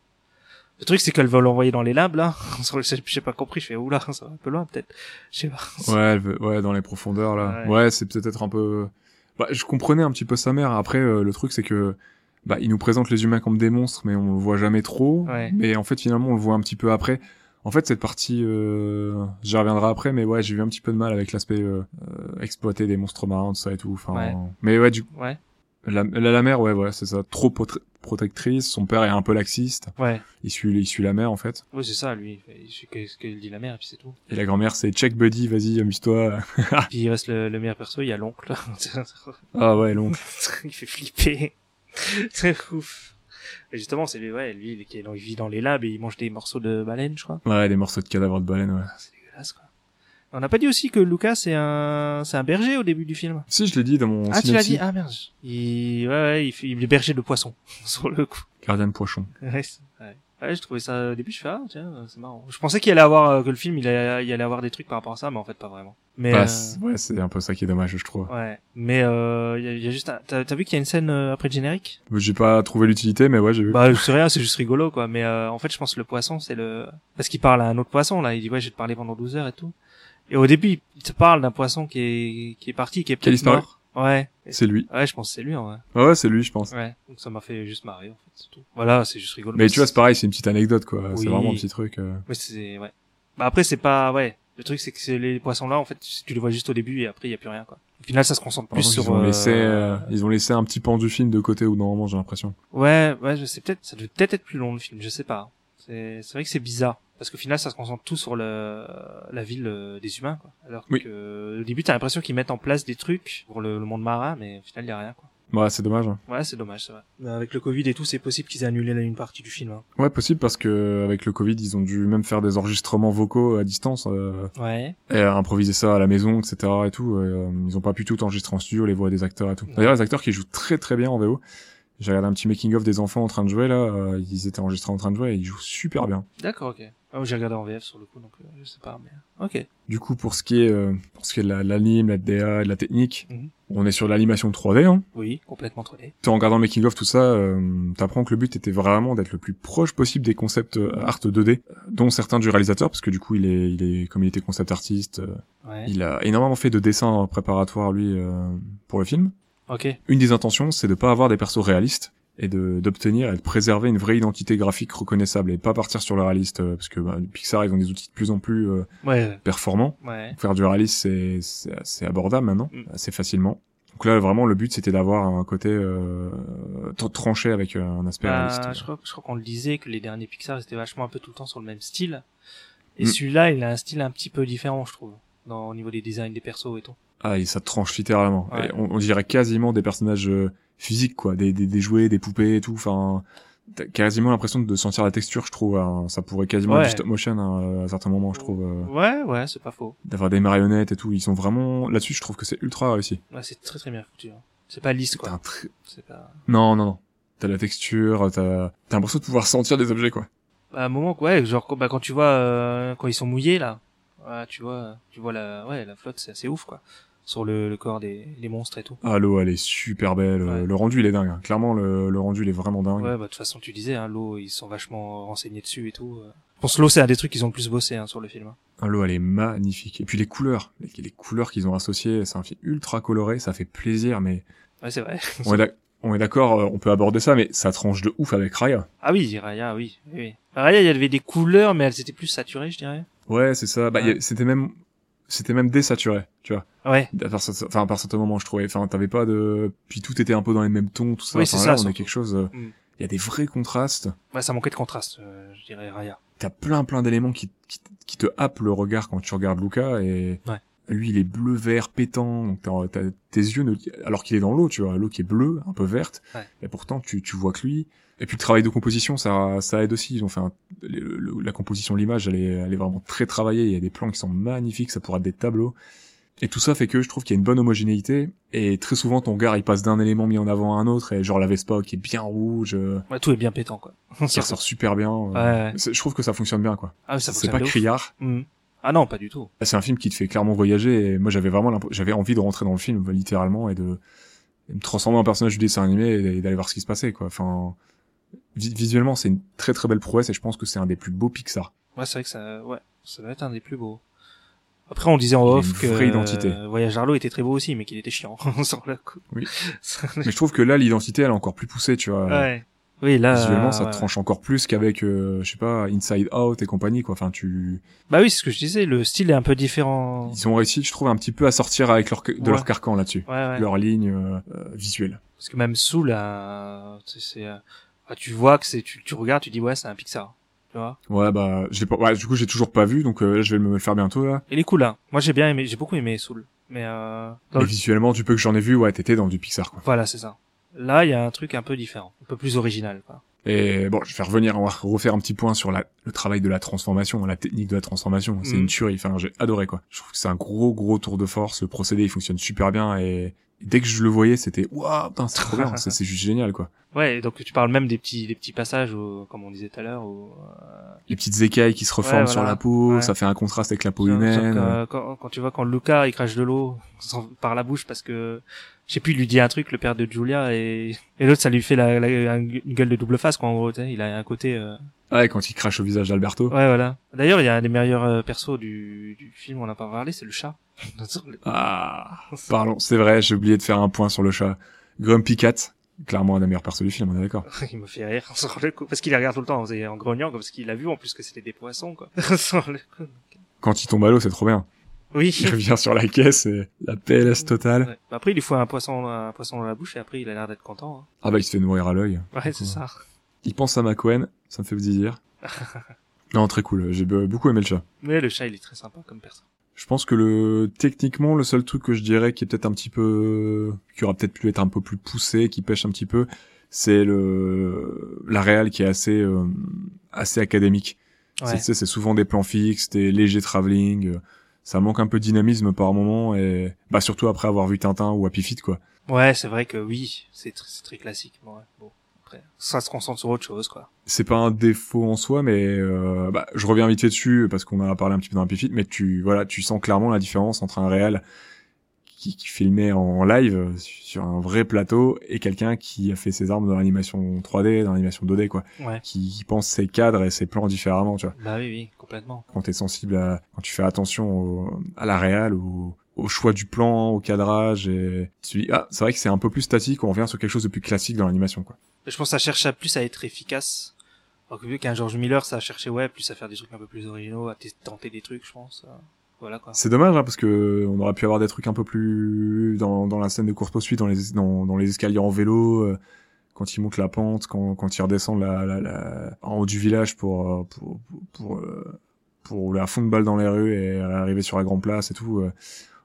Le truc, c'est qu'elle veut l'envoyer dans les labs, là. J'ai pas compris, je fais, oula, ça va un peu loin, peut-être. Je sais pas. Ouais, elle veut- ouais, dans les profondeurs là. Ouais. Ouais, c'est peut-être un peu. Bah, je comprenais un petit peu sa mère. Après, euh, le truc c'est que, bah, il nous présente les humains comme des monstres, mais on le voit jamais trop. Ouais. Mais en fait, finalement, on le voit un petit peu après. En fait, cette partie, euh, j'y reviendrai après, mais ouais, j'ai eu un petit peu de mal avec l'aspect euh, euh, exploiter des monstres marins, tout ça et tout. Enfin, Ouais. mais ouais, du Ouais. La, la, la mère, ouais, ouais, c'est ça. Trop prote- protectrice. Son père est un peu laxiste. Ouais. Il suit, il suit la mère, en fait. Ouais, c'est ça, lui. Il suit ce que dit la mère, et puis c'est tout. Et la grand-mère, c'est check buddy, vas-y, amuse-toi. puis il reste le, le meilleur perso, il y a l'oncle. ah ouais, long. il fait flipper. C'est ouf. Et justement, c'est lui, ouais, lui, il vit dans les labs et il mange des morceaux de baleine, je crois. Ouais, des morceaux de cadavres de baleine, ouais. Ah, C'est dégueulasse, quoi. On n'a pas dit aussi que Lucas c'est un, c'est un berger au début du film. Si, je l'ai dit dans mon ah, tu l'as dit? Ah, merde. Il, ouais, ouais, il, fait, il est berger de poissons, sur le coup. Gardien de poisson. Ouais, ouais. Ouais, je trouvais ça au début, je fais ah tiens, c'est marrant. Je pensais qu'il allait avoir euh, que le film il allait, il allait avoir des trucs par rapport à ça, mais en fait pas vraiment. Mais Bah, euh, ouais, c'est un peu ça qui est dommage, je trouve. ouais, mais euh, il y, a- juste un... t'as vu qu'il y a une scène euh, après le générique? J'ai pas trouvé l'utilité, mais ouais, j'ai vu. Bah c'est rien, c'est juste rigolo quoi. Mais euh, en fait je pense que le poisson c'est le parce qu'il parle à un autre poisson là, il dit ouais je vais te parler pendant 12 heures et tout. Et au début il te parle d'un poisson qui est qui est parti, qui est peut-être mort. Ouais. C'est lui. Ouais, je pense que c'est lui en vrai. Ouais, ouais, c'est lui, je pense. Ouais. Donc ça m'a fait juste marrer en fait, c'est tout. Voilà, c'est juste rigolo. Mais tu vois, c'est pareil, c'est une petite anecdote, quoi. Oui. C'est vraiment un petit truc. euh. Ouais, c'est ouais. Bah après c'est pas ouais. Le truc c'est que les poissons là en fait tu les vois juste au début et après il y a plus rien quoi. Au final ça se concentre plus sur. ils ont euh, laissé, euh, ils ont laissé un petit pan du film de côté ou normalement, j'ai l'impression. Ouais ouais je sais peut-être ça devait peut-être être plus long le film je sais pas. C'est c'est vrai que c'est bizarre parce qu'au final ça se concentre tout sur le la ville euh, des humains quoi. Alors Oui. que au début t'as l'impression qu'ils mettent en place des trucs pour le, le monde marin mais au final il y a rien quoi. Ouais, c'est dommage. hein. Ouais c'est dommage c'est vrai. Mais avec le Covid et tout c'est possible qu'ils aient annulé là, une partie du film. Hein. Ouais, possible parce que avec le Covid, ils ont dû même faire des enregistrements vocaux à distance euh, Ouais. et improviser ça à la maison, etc. et tout. et, euh, ils ont pas pu tout enregistrer en studio, les voix des acteurs et tout. D'ailleurs, les acteurs qui jouent très très bien en VO. J'ai regardé un petit making of des enfants en train de jouer là. euh, ils étaient enregistrés en train de jouer et ils jouent super bien. D'accord ok. Ah, j'ai regardé en VF sur le coup donc euh, je sais pas mais ok. Du coup, pour ce qui est euh, pour ce qui est de la- de l'anime, la DA, et de la technique, Mhm. on est sur l'animation 3D. Hein. Oui complètement 3D. En regardant making of tout ça, euh, t'apprends que le but était vraiment d'être le plus proche possible des concepts euh, art 2D, euh, dont certains du réalisateur, parce que du coup il est, il est comme il était concept artiste, euh, Ouais. il a énormément fait de dessins préparatoires lui euh, pour le film. Ok. Une des intentions, c'est de pas avoir des persos réalistes et de d'obtenir et de préserver une vraie identité graphique reconnaissable et pas partir sur le réaliste, euh, parce que bah, Pixar ils ont des outils de plus en plus euh, Ouais. performants. Ouais. Faire du réaliste, c'est c'est abordable maintenant, Mm. assez facilement. Donc là, vraiment, le but, c'était d'avoir un côté euh, tr- tranché avec euh, un aspect Bah, réaliste. je crois, je crois qu'on le disait que les derniers Pixar étaient vachement un peu tout le temps sur le même style. Et Mm. celui-là, il a un style un petit peu différent, je trouve, dans, au niveau des designs des persos et tout. Ah, et ça tranche littéralement. Ouais. Et on, on dirait quasiment des personnages euh, physiques, quoi, des, des, des jouets, des poupées et tout. Enfin, t'as quasiment l'impression de sentir la texture, je trouve. hein. Ça pourrait quasiment Ouais. être du stop motion hein, à certains moments, je trouve. euh, Ouais, ouais, c'est pas faux. D'avoir des marionnettes et tout, ils sont vraiment là-dessus. Je trouve que c'est ultra réussi. Ouais, c'est très très bien foutu. hein. C'est pas lisse, quoi. tr- pas... Non, non, non. T'as la texture, t'as t'as l'impression de pouvoir sentir des objets, quoi. Bah, à un moment, ouais, genre, quand- bah, quand tu vois, euh, quand ils sont mouillés, là, ouais, tu vois, tu vois la, ouais, la flotte, c'est assez ouf, quoi. Sur le, le corps des, des monstres et tout. Ah, l'eau, elle est super belle. Ouais. Le rendu, il est dingue. hein. Clairement, le, le rendu, il est vraiment dingue. Ouais, bah, de toute façon, tu disais, hein, l'eau, ils sont vachement renseignés dessus et tout. euh. Je pense que l'eau, c'est un des trucs qu'ils ont le plus bossé, hein, sur le film. hein. Ah, L'eau, elle est magnifique. Et puis les couleurs, les, les couleurs qu'ils ont associées, c'est un film ultra coloré, ça fait plaisir, mais Ouais, c'est vrai. on est on est d'accord, euh, on peut aborder ça, mais ça tranche de ouf avec Raya. Ah oui, Raya, oui, oui. oui. Raya, il y avait des couleurs, mais elles étaient plus saturées, je dirais. Ouais, c'est ça. Bah, Ouais. c'était même, c'était même désaturé, tu vois. Ouais. À part Enfin, à certains moments, je trouvais. Enfin, t'avais pas de, puis tout était un peu dans les mêmes tons, tout ça. Oui, Enfin, c'est là, ça, on a quelque chose. euh, Mm. Il y a des vrais contrastes. Ouais, ça manquait de contraste, euh, je dirais, Raya. T'as plein, plein d'éléments qui, qui, qui te happent le regard quand tu regardes Luca et. Ouais. Lui, il est bleu vert pétant, donc t'as- t'as- tes yeux, ne... alors qu'il est dans l'eau, tu vois, l'eau qui est bleue, un peu verte, Ouais. et pourtant tu, tu vois que lui. Et puis le travail de composition, ça, ça aide aussi. Ils ont fait un- le- le- la composition de l'image, elle est, elle est vraiment très travaillée. Il y a des plans qui sont magnifiques, ça pourrait être des tableaux. Et tout ça fait que je trouve qu'il y a une bonne homogénéité. Et très souvent, ton regard, il passe d'un élément mis en avant à un autre, et genre la Vespa qui est bien rouge, euh, Ouais, tout est bien pétant, quoi. qui ressort super bien. euh, Ouais. Je trouve que ça fonctionne bien, quoi. Ah, ça C'est pas criard. Mhm. Ah non, pas du tout. C'est un film qui te fait clairement voyager. Et moi, j'avais vraiment, j'avais envie de rentrer dans le film, littéralement, et de, et me transformer en personnage du dessin animé et d'aller voir ce qui se passait, quoi. Enfin, visuellement, c'est une très très belle prouesse, et je pense que c'est un des plus beaux Pixar. Ouais, c'est vrai que ça, ouais, ça doit être un des plus beaux. Après, on disait en off que vraie identité. euh, Voyage Arlo était très beau aussi, mais qu'il était chiant coup. Oui. Mais je trouve que là, l'identité, elle est encore plus poussée, tu vois. ouais. Oui, là. Visuellement, ça ouais. tranche encore plus qu'avec, euh, je sais pas, Inside Out et compagnie, quoi. Enfin, tu, Bah oui, c'est ce que je disais. Le style est un peu différent. ils ont réussi, je trouve, un petit peu à sortir avec leur, de Ouais. leur carcan là-dessus. Ouais, ouais. Leur ligne euh, euh, visuelle. Parce que même Soul, là, c'est, euh, ah, tu vois que c'est, tu, tu regardes, tu dis ouais, c'est un Pixar. Tu vois. Ouais, bah, je l'ai pas, ouais, du coup, j'ai toujours pas vu, donc euh, là, je vais me le faire bientôt, là. Il est cool, hein. Moi, j'ai bien aimé, j'ai beaucoup aimé Soul. Mais euh, dans Mais le- visuellement, du peu que j'en ai vu, ouais, t'étais dans du Pixar, quoi. voilà, c'est ça. Là, il y a un truc un peu différent, un peu plus original, quoi. Et bon, je vais revenir, on va refaire un petit point sur la, le travail de la transformation, la technique de la transformation. C'est Mhm. une tuerie. Enfin, j'ai adoré quoi. Je trouve que c'est un gros gros tour de force. Le procédé, il fonctionne super bien et dès que je le voyais, c'était waouh, putain, c'est trop bien. c'est juste génial quoi. Ouais, donc tu parles même des petits, des petits passages, où, comme on disait tout à l'heure, où, euh, Les petites écailles qui se reforment Ouais, sur la peau, Ouais. ça fait un contraste avec la peau humaine. euh, quand, quand tu vois quand Luca il crache de l'eau par la bouche parce que je sais plus il lui dit un truc le père de Julia et, et l'autre ça lui fait la, la- une gueule de double face quoi en gros il a un côté euh... Ouais, quand il crache au visage d'Alberto. ouais voilà d'ailleurs il y a un des meilleurs euh, persos du, du film on n'a pas parlé c'est le chat Ah, parlons. C'est vrai, j'ai oublié de faire un point sur le chat. Grumpy Cat, clairement un des meilleurs persos du film, on est d'accord. il me fait rire sur le coup parce qu'il les regarde tout le temps en grognant comme parce qu'il a vu en plus que c'était des poissons quoi Sur le coup. Quand il tombe à l'eau, c'est trop bien. oui Il revient sur la caisse et la PLS totale. Ouais. Après, il lui faut un poisson, un poisson dans la bouche et après, il a l'air d'être content. Ah bah, il se fait nourrir à l'œil. hein. Ouais, c'est ça. Il pense à McQueen, ça me fait plaisir. non, très cool. J'ai be- beaucoup aimé le chat. Mais le chat, il est très sympa comme personne. Je pense que le techniquement le seul truc que je dirais qui est peut-être un petit peu qui aura peut-être pu être un peu plus poussé, qui pêche un petit peu, c'est le la réal qui est assez euh, assez académique. C'est- Ouais. tu sais, C'est souvent des plans fixes, des légers travelling. euh, Ça manque un peu de dynamisme par moment et bah surtout après avoir vu Tintin ou Happy Feet quoi. Ouais, c'est vrai que oui, c'est tr- c'est très classique. Ouais. bon, après, ça se concentre sur autre chose, quoi. c'est pas un défaut en soi, mais euh, bah, je reviens vite fait dessus parce qu'on en a parlé un petit peu dans Happy Feet, mais tu voilà, tu sens clairement la différence entre un réel qui, qui filmait en live sur un vrai plateau et quelqu'un qui a fait ses armes dans l'animation 3D, dans l'animation 2D quoi, Ouais. qui, qui pense ses cadres et ses plans différemment, tu vois. Bah oui, oui, complètement. Quand t'es sensible à, quand tu fais attention au- à la réal ou au choix du plan, au cadrage et tu dis ah c'est vrai que c'est un peu plus statique, on revient sur quelque chose de plus classique dans l'animation quoi. Je pense que ça cherche à plus à être efficace. Alors que vu qu'un George Miller, ça a cherché, ouais, plus à faire des trucs un peu plus originaux, à tenter des trucs, je pense. euh, Voilà, quoi. C'est dommage hein, parce que on aurait pu avoir des trucs un peu plus dans, dans la scène de course poursuite dans les dans, dans les escaliers en vélo euh, quand ils montent la pente quand quand ils redescendent la, la, la en haut du village pour euh, pour pour pour, pour rouler à fond de balle dans les rues et arriver sur la grande place et tout euh,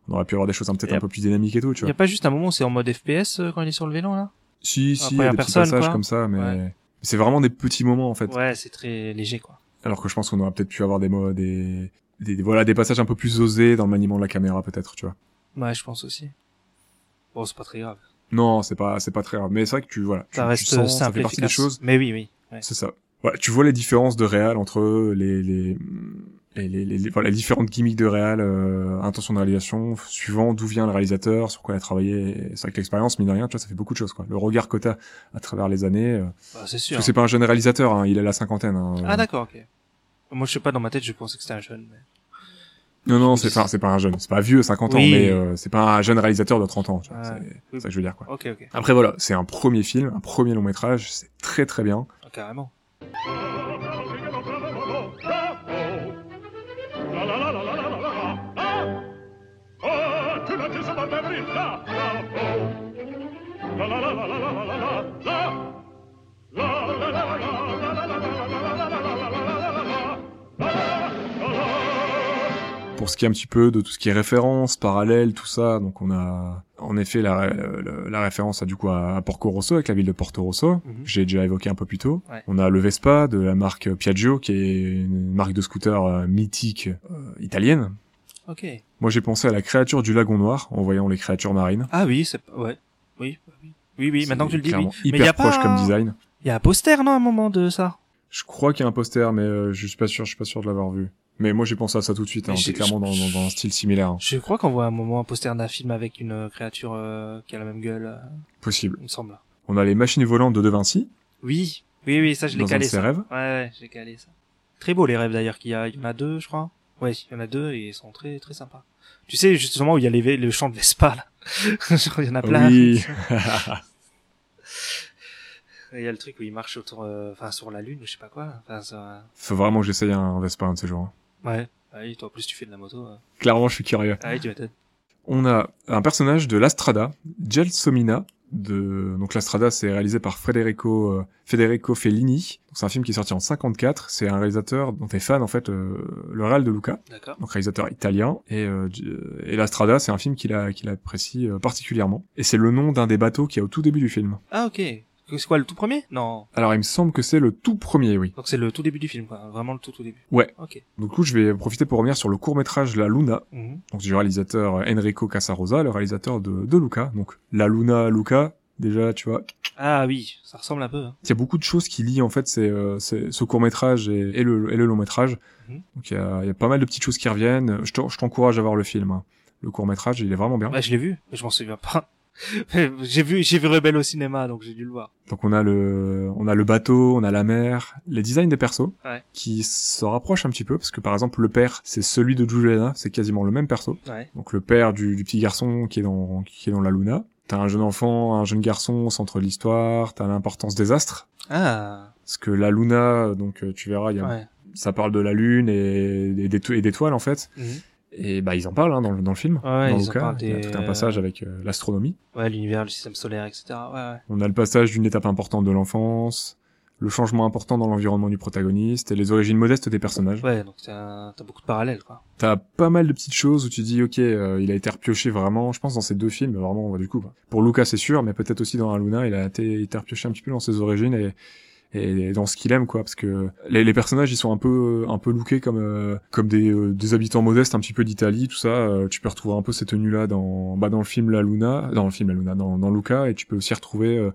on aurait pu avoir des choses un- peut-être un peu plus dynamiques et tout tu Il y vois a pas juste un moment où c'est en mode FPS euh, quand il est sur le vélo, là? Si si il y a des petits personne, passages quoi. comme ça mais Ouais. c'est vraiment des petits moments en fait Ouais, c'est très léger, quoi. alors que je pense qu'on aurait peut-être pu avoir des des, des des- voilà des passages un peu plus osés dans le maniement de la caméra peut-être tu vois Ouais, je pense aussi. Bon, c'est pas très grave. Non, c'est pas, c'est pas très grave. Mais c'est vrai que tu, voilà, tu, Ça tu reste sens, ça simple fait partie des choses. Mais oui, oui. Ouais. C'est ça. Voilà, tu vois les différences de réal entre les, les, les, les, les- les- voilà, les différentes gimmicks de réal, euh, intention de réalisation, suivant d'où vient le réalisateur, sur quoi il a travaillé. C'est que l'expérience, mine de rien, tu vois, ça fait beaucoup de choses, quoi. Le regard que t'as à travers les années. euh, Bah, c'est parce sûr. que c'est pas un jeune réalisateur, hein, il a la cinquantaine. Hein. Ah, d'accord, ok. Moi, je sais pas, dans ma tête, je pensais que c'était un jeune, mais... Non, non, c'est, enfin, c'est pas un jeune. C'est pas vieux, 50 ans, mais euh, c'est pas un jeune réalisateur de 30 ans. Tu vois, Ah, c'est, oui. ça que je veux dire, quoi. Ok, ok. Après, voilà, c'est un premier film, un premier long métrage. C'est très, très bien. Ah, carrément. Pour ce qui est un petit peu de tout ce qui est référence, parallèle, tout ça. Donc on a en effet la, la, la référence à du coup à, à Porco Rosso avec la ville de Porto Rosso, Mhm. que j'ai déjà évoqué un peu plus tôt. Ouais. On a le Vespa de la marque Piaggio qui est une marque de scooter euh, mythique euh, italienne. Ok. Moi j'ai pensé à la créature du lagon noir en voyant les créatures marines. Ah oui, c'est pas... Ouais. Oui, oui. Oui, oui, maintenant que tu le dis, oui. Mais hyper y a proche pas... comme design. Il y a un poster, non, à un moment de ça? Je crois qu'il y a un poster, mais euh, je suis pas sûr, je suis pas sûr de l'avoir vu. Mais moi j'ai pensé à ça tout de suite. Hein. C'est clairement dans, dans, dans un style similaire. hein. Je crois qu'on voit à un moment un poster d'un film avec une euh, créature euh, qui a la même gueule, euh, Possible. il me semble. On a les machines volantes de De Vinci Oui, oui, oui, ça je l'ai dans un calé. de ses rêves. Ouais, ouais, j'ai calé ça. Très beau les rêves d'ailleurs qu'il y a. Il y en a deux, je crois. Ouais, il y en a deux et ils sont très très sympas. Tu sais justement où il y a les, le champ de Vespa là. Il y en a plein. Oui. Il y a le truc où il marche autour, euh, enfin sur la lune ou je sais pas quoi. Enfin. Faut vraiment que j'essaye un Vespa un de ces jours. hein. Ouais. Ah oui, toi en plus tu fais de la moto. hein. Clairement, je suis curieux. Ah oui, tu m'étonnes. On a un personnage de l'Astrada, Gelsomina, de donc l'Astrada c'est réalisé par Federico euh, Federico Fellini. C'est un film qui est sorti en 54, c'est un réalisateur dont est fan en fait euh, le réal de Luca, D'accord. donc réalisateur italien et euh, G- et l'Astrada c'est un film qu'il a qu'il apprécie euh, particulièrement et c'est le nom d'un des bateaux qui est au tout début du film. Ah ok. C'est quoi le tout premier? Non. Alors il me semble que c'est le tout premier, oui. Donc c'est le tout début du film, quoi. Vraiment le tout tout début. Ouais. Ok. Du coup, je vais profiter pour revenir sur le court-métrage La Luna, Mhm. donc du réalisateur euh, Enrico Casarosa, le réalisateur de, de Luca. Donc La Luna, Luca, déjà, tu vois, Ah oui, ça ressemble un peu. hein. il y a beaucoup de choses qui lient en fait c'est euh, ce court-métrage et, et le, et le long-métrage. Mhm. Donc il y a, il y a pas mal de petites choses qui reviennent. Je t'en- je t'encourage à voir le film. hein. Le court-métrage, il est vraiment bien. Ouais, je l'ai vu, mais je m'en souviens pas. j'ai vu, j'ai vu Rebelle au cinéma, donc j'ai dû le voir. Donc on a le on a le bateau, on a la mer, les designs des persos Ouais. qui se rapprochent un petit peu parce que par exemple le père, c'est celui de Juliana, c'est quasiment le même perso. Ouais. Donc le père du, du petit garçon qui est dans qui est dans la Luna. T'as un jeune enfant, un jeune garçon au centre de l'histoire, t'as l'importance des astres. Ah. Parce que la Luna, donc euh, tu verras, il y a, Ouais. ça parle de la lune et, et des- et d'étoiles en fait. Mhm. Et bah ils en parlent hein, dans, le, dans le film. Ouais, dans ils en parlent il y a des- tout un passage avec euh, l'astronomie. Ouais, l'univers, le système solaire, etc. Ouais, ouais. On a le passage d'une étape importante de l'enfance, le changement important dans l'environnement du protagoniste et les origines modestes des personnages. Ouais, donc t'as beaucoup de parallèles, quoi. T'as pas mal de petites choses où tu dis ok, euh, il a été repioché vraiment. Je pense dans ces deux films vraiment du coup. Pour Luca c'est sûr, mais peut-être aussi dans la Luna, il a été, été repioché un petit peu dans ses origines et et dans ce qu'il aime quoi parce que les, les personnages ils sont un peu un peu lookés comme euh, comme des, euh, des habitants modestes un petit peu d'Italie tout ça Euh, tu peux retrouver un peu ces tenues là dans bah dans le film La Luna dans le film La Luna dans dans Luca et tu peux aussi retrouver euh,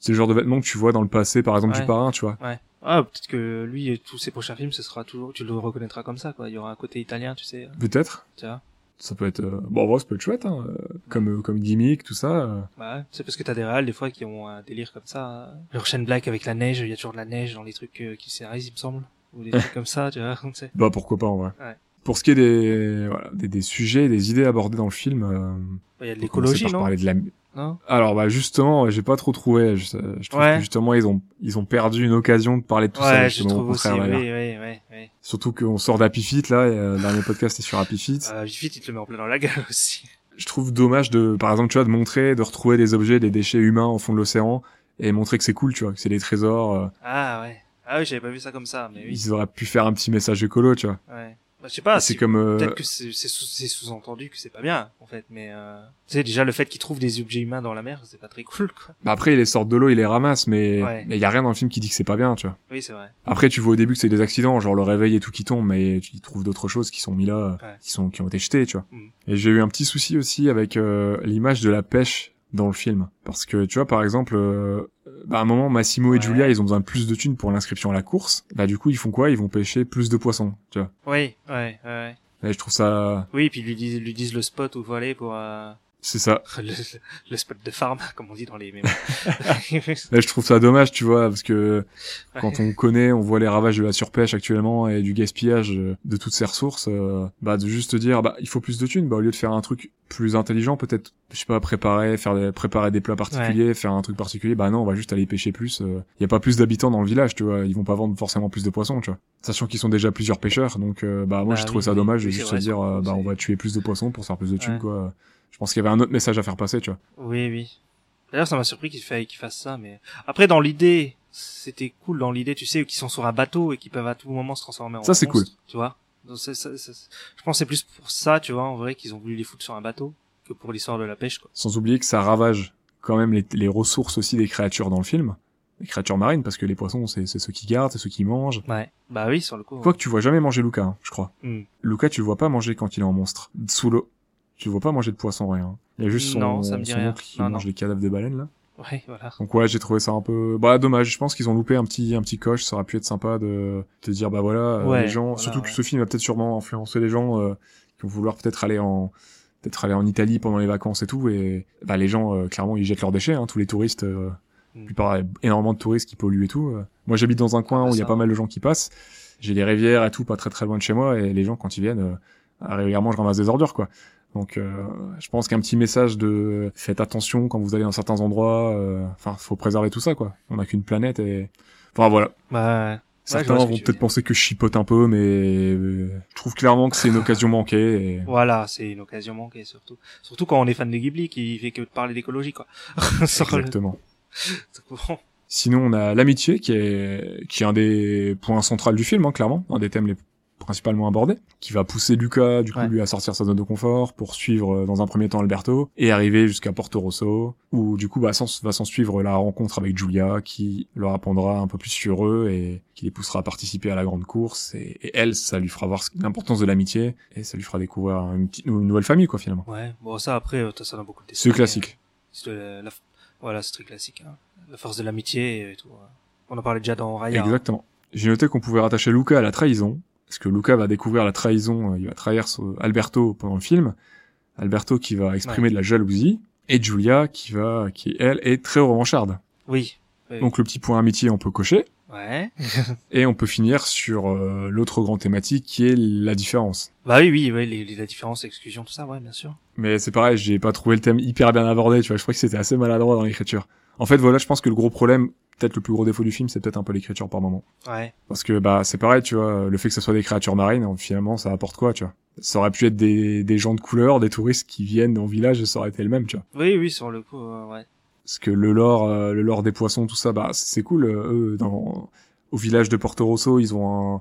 c'est le genre de vêtements que tu vois dans le passé par exemple Ouais. du parrain tu vois Ouais. Ah, peut-être que lui et tous ses prochains films, ce sera toujours, tu le reconnaîtras comme ça, quoi. Il y aura un côté italien, tu sais, peut-être tu vois. Ça peut être euh, bon en vrai, ça peut être chouette hein, euh, comme euh, comme gimmick tout ça euh. Bah ouais. C'est parce que t'as des réals, des fois, qui ont un délire comme ça. hein. Leur chaîne black avec la neige, il y a toujours de la neige dans les trucs euh, qui scénarisent, il me semble. Ou des trucs comme ça, tu vois. Bah pourquoi pas en vrai. Ouais. Pour ce qui est des, voilà, des, des sujets, des idées abordées dans le film, euh, Il y a de l'écologie, non? parler de la... Non? Alors bah justement, j'ai pas trop trouvé. Je, je trouve Ouais. que justement ils ont ils ont perdu une occasion de parler de tout ça. Ouais, je justement, au aussi, oui, oui, oui. Surtout qu'on sort d'Happy Feet là, et, euh, le dernier podcast est sur Happy Feet. Euh, il te le met en plein dans la gueule aussi. Je trouve dommage de, par exemple, tu vois, de montrer, de retrouver des objets, des déchets humains au fond de l'océan et montrer que c'est cool, tu vois, que c'est des trésors. euh, Ah, ouais. Ah oui, j'avais pas vu ça comme ça, mais oui. Ils auraient pu faire un petit message écolo, tu vois. Ouais. Bah, je sais pas, c'est si- comme euh, Peut-être que c'est c'est sous- c'est sous-entendu que c'est pas bien, en fait, mais euh... tu sais, déjà, le fait qu'ils trouvent des objets humains dans la mer, c'est pas très cool, quoi. bah après ils les sortent de l'eau, ils les ramassent, mais Ouais. mais y a rien dans le film qui dit que c'est pas bien, tu vois. Oui, c'est vrai. Après, tu vois au début que c'est des accidents, genre le réveil et tout qui tombe, mais tu y trouves d'autres choses qui sont mis là, Ouais. qui sont qui ont été jetées, tu vois. Mm. Et j'ai eu un petit souci aussi avec euh, l'image de la pêche dans le film, parce que tu vois, par exemple, euh, bah, à un moment, Massimo et Ouais. Julia, ils ont besoin de plus de thunes pour l'inscription à la course. Bah du coup, ils font quoi? Ils vont pêcher plus de poissons, tu vois. Oui, ouais, ouais. Et je trouve ça, Oui, puis ils lui disent, lui disent le spot où faut aller pour euh, c'est ça. le, le spot de farm, comme on dit dans les mémos. Là, je trouve ça dommage, tu vois, parce que quand on connaît, on voit les ravages de la surpêche actuellement et du gaspillage euh, de toutes ces ressources, euh, bah de juste dire, bah il faut plus de thunes, bah au lieu de faire un truc plus intelligent, peut-être, je sais pas, préparer, faire des, préparer des plats particuliers, faire un truc particulier, bah non, on va juste aller pêcher plus. Il y a pas plus d'habitants dans le village, tu vois, ils vont pas vendre forcément plus de poissons, tu vois, sachant qu'ils sont déjà plusieurs pêcheurs, donc euh, bah moi Bah je trouve oui, ça oui, dommage de oui, juste se dire, euh, bah on va tuer plus de poissons pour faire plus de thunes, Ouais. quoi. Je pense qu'il y avait un autre message à faire passer, tu vois. oui, oui. D'ailleurs, ça m'a surpris qu'il fa- qu'il fasse ça, mais après, dans l'idée, c'était cool dans l'idée, tu sais, qu'ils sont sur un bateau et qu'ils peuvent à tout moment se transformer en Ça, c'est monstre, Tu vois. Donc, je pense que c'est plus pour ça, tu vois, en vrai, qu'ils ont voulu les foutre sur un bateau que pour l'histoire de la pêche, quoi. Sans oublier que ça ravage quand même les, les ressources aussi des créatures dans le film. Les créatures marines, parce que les poissons, c'est ceux qui gardent, c'est ceux qui mangent. Ouais. Bah oui, sur le coup. Quoique tu vois jamais manger Luca, hein, je crois. Hmm. Luca, tu le vois pas manger quand il est en monstre. Sous l'eau. Tu vois pas manger de poisson, rien. Il y a juste son, Non, ça me dit son rien. oncle qui Non, mange non. les cadavres de baleines, là. Ouais, voilà. Donc ouais, j'ai trouvé ça un peu... Bah dommage, je pense qu'ils ont loupé un petit un petit coche, ça aurait pu être sympa de te dire, bah voilà, euh, Ouais, les gens... voilà, surtout que ce film va peut-être sûrement influencer les gens euh, qui vont vouloir peut-être aller en... peut-être aller en Italie pendant les vacances et tout, et bah les gens, euh, clairement, ils jettent leurs déchets, hein, tous les touristes... euh, Mm. plupart, énormément de touristes qui polluent et tout. euh. Moi, j'habite dans un coin Ah, où il y a pas mal de gens qui passent. J'ai des rivières et tout, pas très très loin de chez moi, et les gens, quand ils viennent, euh, régulièrement, je ramasse des ordures, quoi. Donc, euh, je pense qu'un petit message de faites attention quand vous allez dans certains endroits. euh, Enfin, faut préserver tout ça, quoi. On n'a qu'une planète et. Enfin voilà. Bah, Certains vont peut-être penser que je chipote un peu, mais euh, je trouve clairement que c'est une occasion manquée. Et... Voilà, c'est une occasion manquée surtout. Surtout quand on est fan de Ghibli qui fait que de parler d'écologie quoi. Exactement. Bon. Sinon, on a l'amitié qui est qui est un des points centraux du film, hein, clairement, un des thèmes les principalement abordés, qui va pousser Luca du coup Ouais. lui à sortir sa zone de confort pour suivre euh, dans un premier temps Alberto et arriver jusqu'à Porto Rosso où du coup bah, va s'en suivre la rencontre avec Giulia qui leur apprendra un peu plus sur eux et qui les poussera à participer à la grande course et, et elle ça lui fera voir ce- l'importance de l'amitié et ça lui fera découvrir une, petite, une nouvelle famille quoi finalement. Ouais, bon ça après euh, ça dans beaucoup de C'est classique. C'est de la, la- voilà, c'est très classique. Hein. La force de l'amitié et tout. hein. On en parlait déjà dans Raya. hein. Exactement. J'ai noté qu'on pouvait rattacher Luca à la trahison, parce que Luca va découvrir la trahison, euh, il va trahir Alberto pendant le film, Alberto qui va exprimer de la jalousie, et Giulia qui va, qui elle est très revancharde. Oui. Oui. Donc le petit point amitié on peut cocher, Ouais. et on peut finir sur euh, l'autre grande thématique qui est la différence. Bah oui, oui, oui, les, les- la différence, l'exclusion, tout ça, ouais, bien sûr. Mais c'est pareil, j'ai pas trouvé le thème hyper bien abordé, tu vois, je crois que c'était assez maladroit dans l'écriture. En fait voilà, je pense que le gros problème, peut-être le plus gros défaut du film, c'est peut-être un peu l'écriture par moment. Ouais. Parce que bah c'est pareil, tu vois, le fait que ce soit des créatures marines, finalement, ça apporte quoi, tu vois? Ça aurait pu être des, des gens de couleur, des touristes qui viennent dans le village, et ça aurait été le même, tu vois. Oui, oui, sur le coup, euh, ouais. Parce que le lore, euh, le lore des poissons, tout ça, bah c'est cool. euh, eux, dans au village de Porto Rosso, ils ont un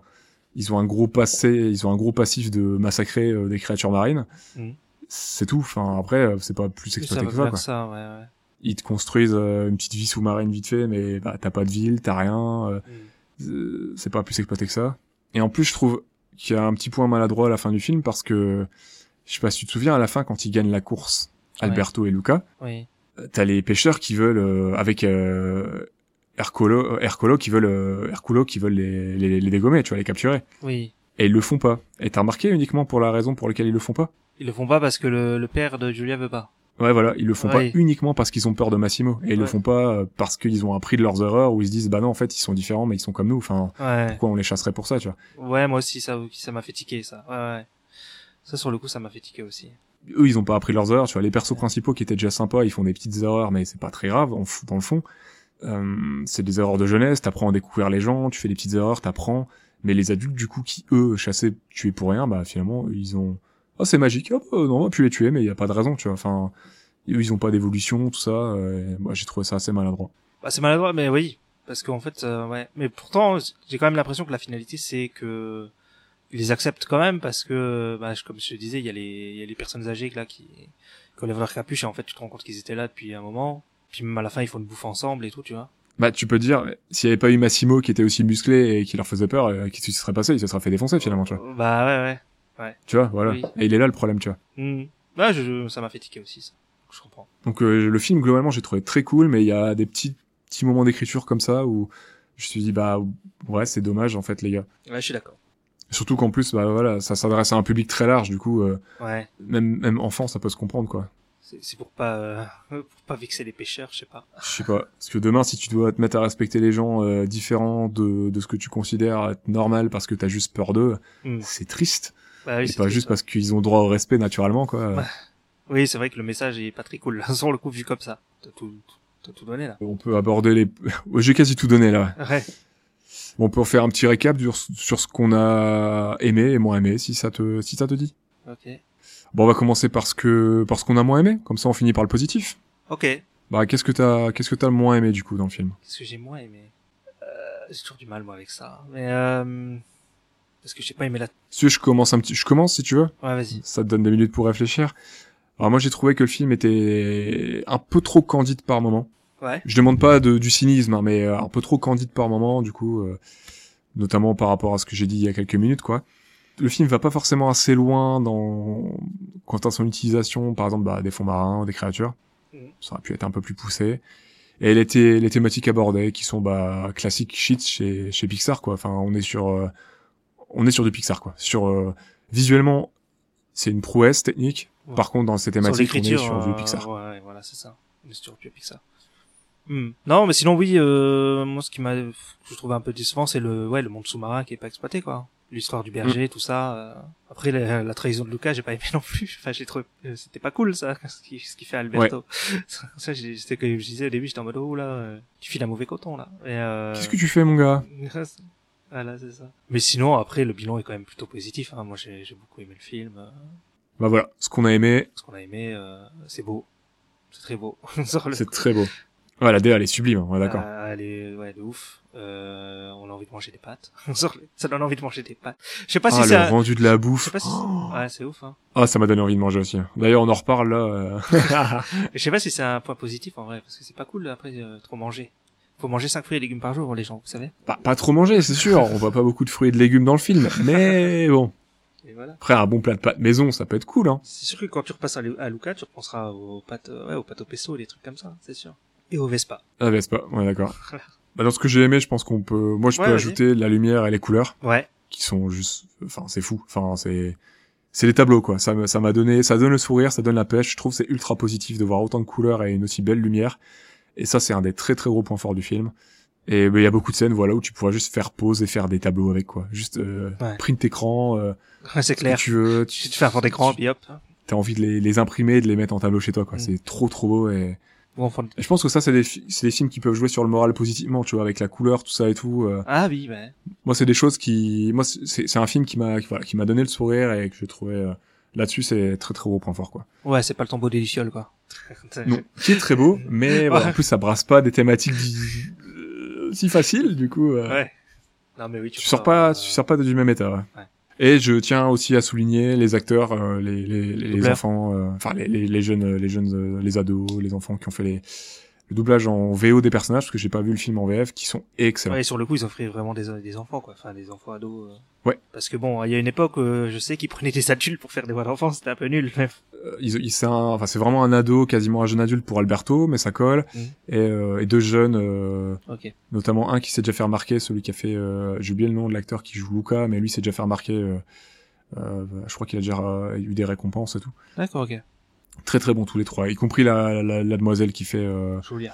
ils ont un gros passé, ils ont un gros passif de massacrer euh, des créatures marines. Mhm. C'est tout. Enfin après, c'est pas plus ça exploité va que ça, faire quoi. ça, ouais, ouais. Ils te construisent euh, une petite vie sous-marine vite fait, mais bah t'as pas de ville, t'as rien. euh, Mm. euh, c'est pas plus exploité que ça. Et en plus, je trouve qu'il y a un petit point maladroit à la fin du film parce que je sais pas si tu te souviens à la fin quand ils gagnent la course, Ouais. Alberto et Luca, Oui. t'as les pêcheurs qui veulent euh, avec euh, Hercolo, Hercolo qui veulent euh, Herculo qui veulent les, les, les dégommer, tu vois, les capturer. Oui. Et ils le font pas. Et t'as remarqué uniquement pour la raison pour laquelle ils le font pas? Ils le font pas parce que le, le père de Julia veut pas. Ouais, voilà, ils le font Ouais. pas uniquement parce qu'ils ont peur de Massimo. Et ils le font pas euh, parce qu'ils ont appris de leurs erreurs ou ils se disent, bah non, en fait, ils sont différents, mais ils sont comme nous. Enfin, Ouais. pourquoi on les chasserait pour ça, tu vois? Ouais, moi aussi, ça, ça m'a fait tiquer, ça. Ouais, ouais. Ça, sur le coup, ça m'a fait tiquer aussi. eux ils ont pas appris leurs erreurs tu vois les persos principaux qui étaient déjà sympas ils font des petites erreurs mais c'est pas très grave dans le fond euh, c'est des erreurs de jeunesse t'apprends à découvrir les gens tu fais des petites erreurs t'apprends mais les adultes du coup qui eux chassaient tuer pour rien bah finalement ils ont oh c'est magique hop euh, non on va plus les tuer mais il y a pas de raison tu vois enfin ils ont pas d'évolution tout ça euh, moi j'ai trouvé ça assez maladroit Bah, c'est maladroit, mais oui. Parce qu'en fait, euh, ouais. Mais pourtant, j'ai quand même l'impression que la finalité, c'est que ils les acceptent quand même parce que, bah, comme je te disais, il y a les, il y a les personnes âgées là qui, qui enlèvent leur capuche et en fait, tu te rends compte qu'ils étaient là depuis un moment. Puis même à la fin, ils font une bouffe ensemble et tout, tu vois. bah tu peux dire s'il y avait pas eu Massimo qui était aussi musclé et qui leur faisait peur euh, qu'est-ce qui se serait passé? Il se serait fait défoncer finalement tu vois Bah ouais, ouais. Tu vois voilà Oui. et il est là le problème tu vois. Ouais, je, je- ça m'a fait tiquer aussi, ça. Je comprends. Donc euh, le film globalement j'ai trouvé très cool, mais il y a des petits petits moments d'écriture comme ça où je me suis dit bah ouais c'est dommage en fait les gars. Ouais, je suis d'accord. Surtout qu'en plus bah voilà ça s'adresse à un public très large du coup euh, Ouais. même même enfant ça peut se comprendre quoi. C'est c'est pour pas, euh, pour pas vexer les pêcheurs, je sais pas. Je sais pas parce que demain si tu dois te mettre à respecter les gens euh, différents de de ce que tu considères être normal parce que t'as juste peur d'eux, Hmm. c'est triste. Bah oui, et c'est pas juste parce qu'ils ont droit au respect naturellement quoi. Ouais. Oui, c'est vrai que le message est pas très cool, sur le coup, vu comme ça. T'as tout, t'as tout donné, là. On peut aborder les j'ai quasi tout donné là. Ouais. Bon, on peut faire un petit récap sur, sur ce qu'on a aimé et moins aimé, si ça te, si ça te dit. Ok. Bon, on va commencer par ce que, par ce qu'on a moins aimé. Comme ça, on finit par le positif. Ok. Bah, qu'est-ce que t'as, qu'est-ce que t'as le moins aimé, du coup, dans le film? Qu'est-ce que j'ai moins aimé? Euh, J'ai toujours du mal, moi, avec ça. Mais, euh... Parce que j'ai pas aimé la... Si tu veux, je commence un petit, je commence, si tu veux. Ouais, vas-y. Ça te donne des minutes pour réfléchir. Alors, moi, j'ai trouvé que le film était un peu trop candide par moment. Ouais. Je demande pas de, du cynisme, hein, mais euh, un peu trop candide par moment, du coup, euh, notamment par rapport à ce que j'ai dit il y a quelques minutes, quoi. Le film va pas forcément assez loin dans quant à son utilisation, par exemple, bah, des fonds marins, des créatures. Mhm. Ça aurait pu être un peu plus poussé. Et les, thé- les thématiques abordées, qui sont bah classiques shit chez chez Pixar, quoi. Enfin, on est sur euh, on est sur du Pixar, quoi. Sur euh, visuellement, c'est une prouesse technique. Ouais. Par contre, dans ces thématiques, on est sur du euh, Pixar. Ouais, ouais, voilà, c'est ça. On est sur du Pixar. Hmm. Non, mais sinon, oui, euh, moi, ce qui m'a, je trouve un peu décevant, c'est le, ouais, le monde sous-marin qui est pas exploité, quoi. l'histoire du berger, tout ça. euh. Après la, la trahison de Lucas, j'ai pas aimé non plus. Enfin, j'ai trouvé, euh, c'était pas cool ça, ce qui, ce qui fait Alberto. ça, j'ai- c'était que je disais au début, j'étais en mode oh là, tu files un mauvais coton là. Euh... Qu'est-ce que tu fais, mon gars? Voilà, c'est ça. Mais sinon, après, le bilan est quand même plutôt positif. Hein. Moi, j'ai j'ai beaucoup aimé le film. euh, Bah voilà, ce qu'on a aimé, ce qu'on a aimé, euh, c'est beau. C'est très beau. C'est très beau. Ouais, la DA, elle est sublime, on est d'accord. Ah, elle est ouais de ouf. Euh, on a envie de manger des pâtes. ça donne envie de manger des pâtes. Je sais pas Ah, si c'est le rendu de la je sais bouffe. pas si Oh. ouais c'est ouf hein. Ah, ça m'a donné envie de manger aussi. D'ailleurs, on en reparle là. euh. Je sais pas si c'est un point positif en vrai parce que c'est pas cool après euh, trop manger. Faut manger 5 fruits et légumes par jour les gens, vous savez. pas, pas trop manger, c'est sûr. On voit pas beaucoup de fruits et de légumes dans le film, mais bon. Et voilà. Après, un bon plat de pâtes maison, ça peut être cool, hein. C'est sûr que quand tu repasses à, Lu- à Luca, tu repenseras aux pâtes euh, ouais aux pâtes au pesto, des trucs comme ça, c'est sûr. Et au Vespa. Ah, Vespa, ouais, d'accord. Bah, dans ce que j'ai aimé, je pense qu'on peut, moi, je Ouais, peux ajouter la lumière et les couleurs, Ouais. qui sont juste, enfin, c'est fou. Enfin, c'est, c'est les tableaux, quoi. Ça m'a donné, ça donne le sourire, ça donne la pêche. Je trouve c'est ultra positif de voir autant de couleurs et une aussi belle lumière. Et ça, c'est un des très très gros points forts du film. Et ben, il y a beaucoup de scènes, voilà, où tu pourras juste faire pause et faire des tableaux avec, quoi. Juste, euh, Ouais. print écran, euh, Ouais, c'est ce que clair. tu veux. Tu te fais un fond d'écran puis hop. T'as envie de les, les imprimer et de les mettre en tableau chez toi, quoi. Mm. C'est trop trop beau et, Bon, et je pense que ça, c'est des, c'est des films qui peuvent jouer sur le moral positivement, tu vois, avec la couleur, tout ça et tout. euh. Ah oui, ouais. Moi, c'est des choses qui, moi, c'est c'est un film qui m'a, qui, voilà, qui m'a donné le sourire et que j'ai trouvé euh, là-dessus, c'est très très gros point fort, quoi. Ouais, c'est pas le tombeau des lucioles quoi. Non, qui est très beau, mais voilà, en plus, ça brasse pas des thématiques di- euh, si faciles, du coup. euh, Ouais. Non mais oui, tu, tu sors pas, euh, tu sors pas du même état. Ouais. Ouais. Et je tiens aussi à souligner les acteurs, euh, les les, les Doubleurs. enfants, euh, enfin les, les les jeunes, les jeunes, les ados, les enfants qui ont fait les le doublage en VO des personnages parce que j'ai pas vu le film en VF, qui sont excellents. Ouais, et sur le coup, ils offraient vraiment des, des enfants, quoi. Enfin, des enfants ados. euh. Ouais. Parce que bon, il y a une époque, euh, je sais qu'ils prenaient des adultes pour faire des voix d'enfants, c'était un peu nul. mais- Euh, ils, ils- c'est un, enfin c'est vraiment un ado, quasiment un jeune adulte pour Alberto, mais ça colle. Mhm. Et, euh, et deux jeunes, euh, notamment un qui s'est déjà fait remarquer, celui qui a fait, euh, j'ai oublié le nom de l'acteur qui joue Luca, mais lui s'est déjà fait remarquer. je crois qu'il a déjà eu des récompenses et tout. D'accord, ok. Très très bon tous les trois, y compris la, la, la demoiselle qui fait euh, Julia.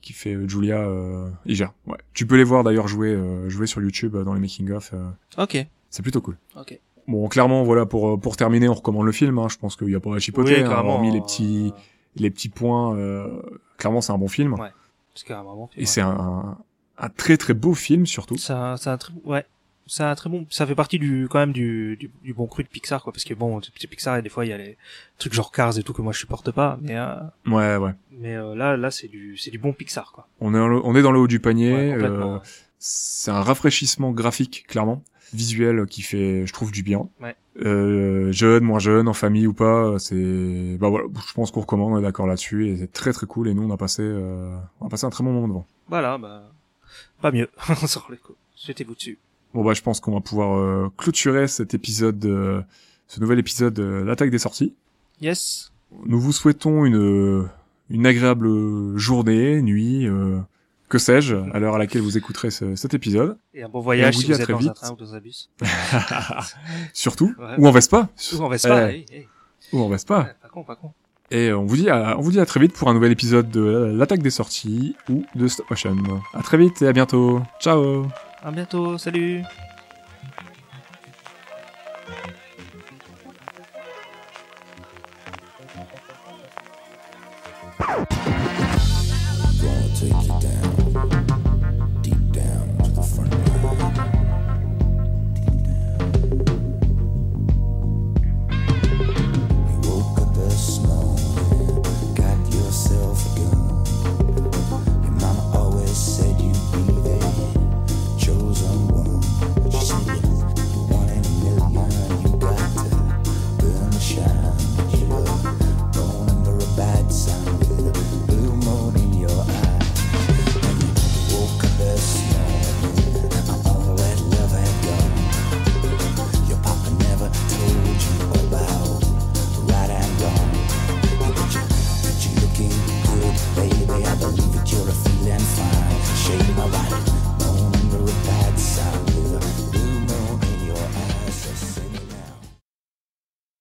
qui fait euh, Julia euh, Iger. Ouais. Tu peux les voir d'ailleurs jouer euh, jouer sur YouTube dans les making of. Ok. c'est plutôt cool. Ok. Bon, clairement, voilà pour pour terminer, on recommande le film. Hein, je pense qu'il y a pas à chipoter. hein, carrément, hormis les euh, petits les petits points. euh, clairement, c'est un bon film. Ouais. C'est carrément bon. Et c'est un, un très très beau film surtout. A un très, ouais. Ça a un très bon, ça fait partie du, quand même du, du, du bon cru de Pixar, quoi. Parce que bon, c'est Pixar, et des fois, il y a les trucs genre Cars et tout que moi je supporte pas, mais, euh, Ouais, ouais. mais euh, là, là, c'est du, c'est du bon Pixar, quoi. On est dans le, on est dans le haut du panier. Ouais, euh, c'est un rafraîchissement graphique, clairement, visuel qui fait, je trouve, du bien. Ouais. Euh, jeune, moins jeune, en famille ou pas, c'est, bah voilà, je pense qu'on recommande, on est d'accord là-dessus, et c'est très très cool. Et nous, on a passé, euh, on a passé un très bon moment devant. Voilà, bah, pas mieux. Sur le coup. Jetez-vous dessus. Bon bah, je pense qu'on va pouvoir euh, clôturer cet épisode, euh, ce nouvel épisode de l'attaque des sorties. Yes. Nous vous souhaitons une une agréable journée, nuit, euh, que sais-je, à l'heure à laquelle vous écouterez ce- cet épisode. Et un bon voyage vous si à vous êtes très dans un vite. train ou dans un bus. Surtout, Ouais. ou en Vespa, Ou en Vespa, Eh, hey, hey. ou en Vespa. Ouais, pas con, pas con. Et on vous dit à, on vous dit à très vite pour un nouvel épisode de l'attaque des sorties ou de Stop Motion. À très vite et à bientôt. Ciao. À bientôt, salut.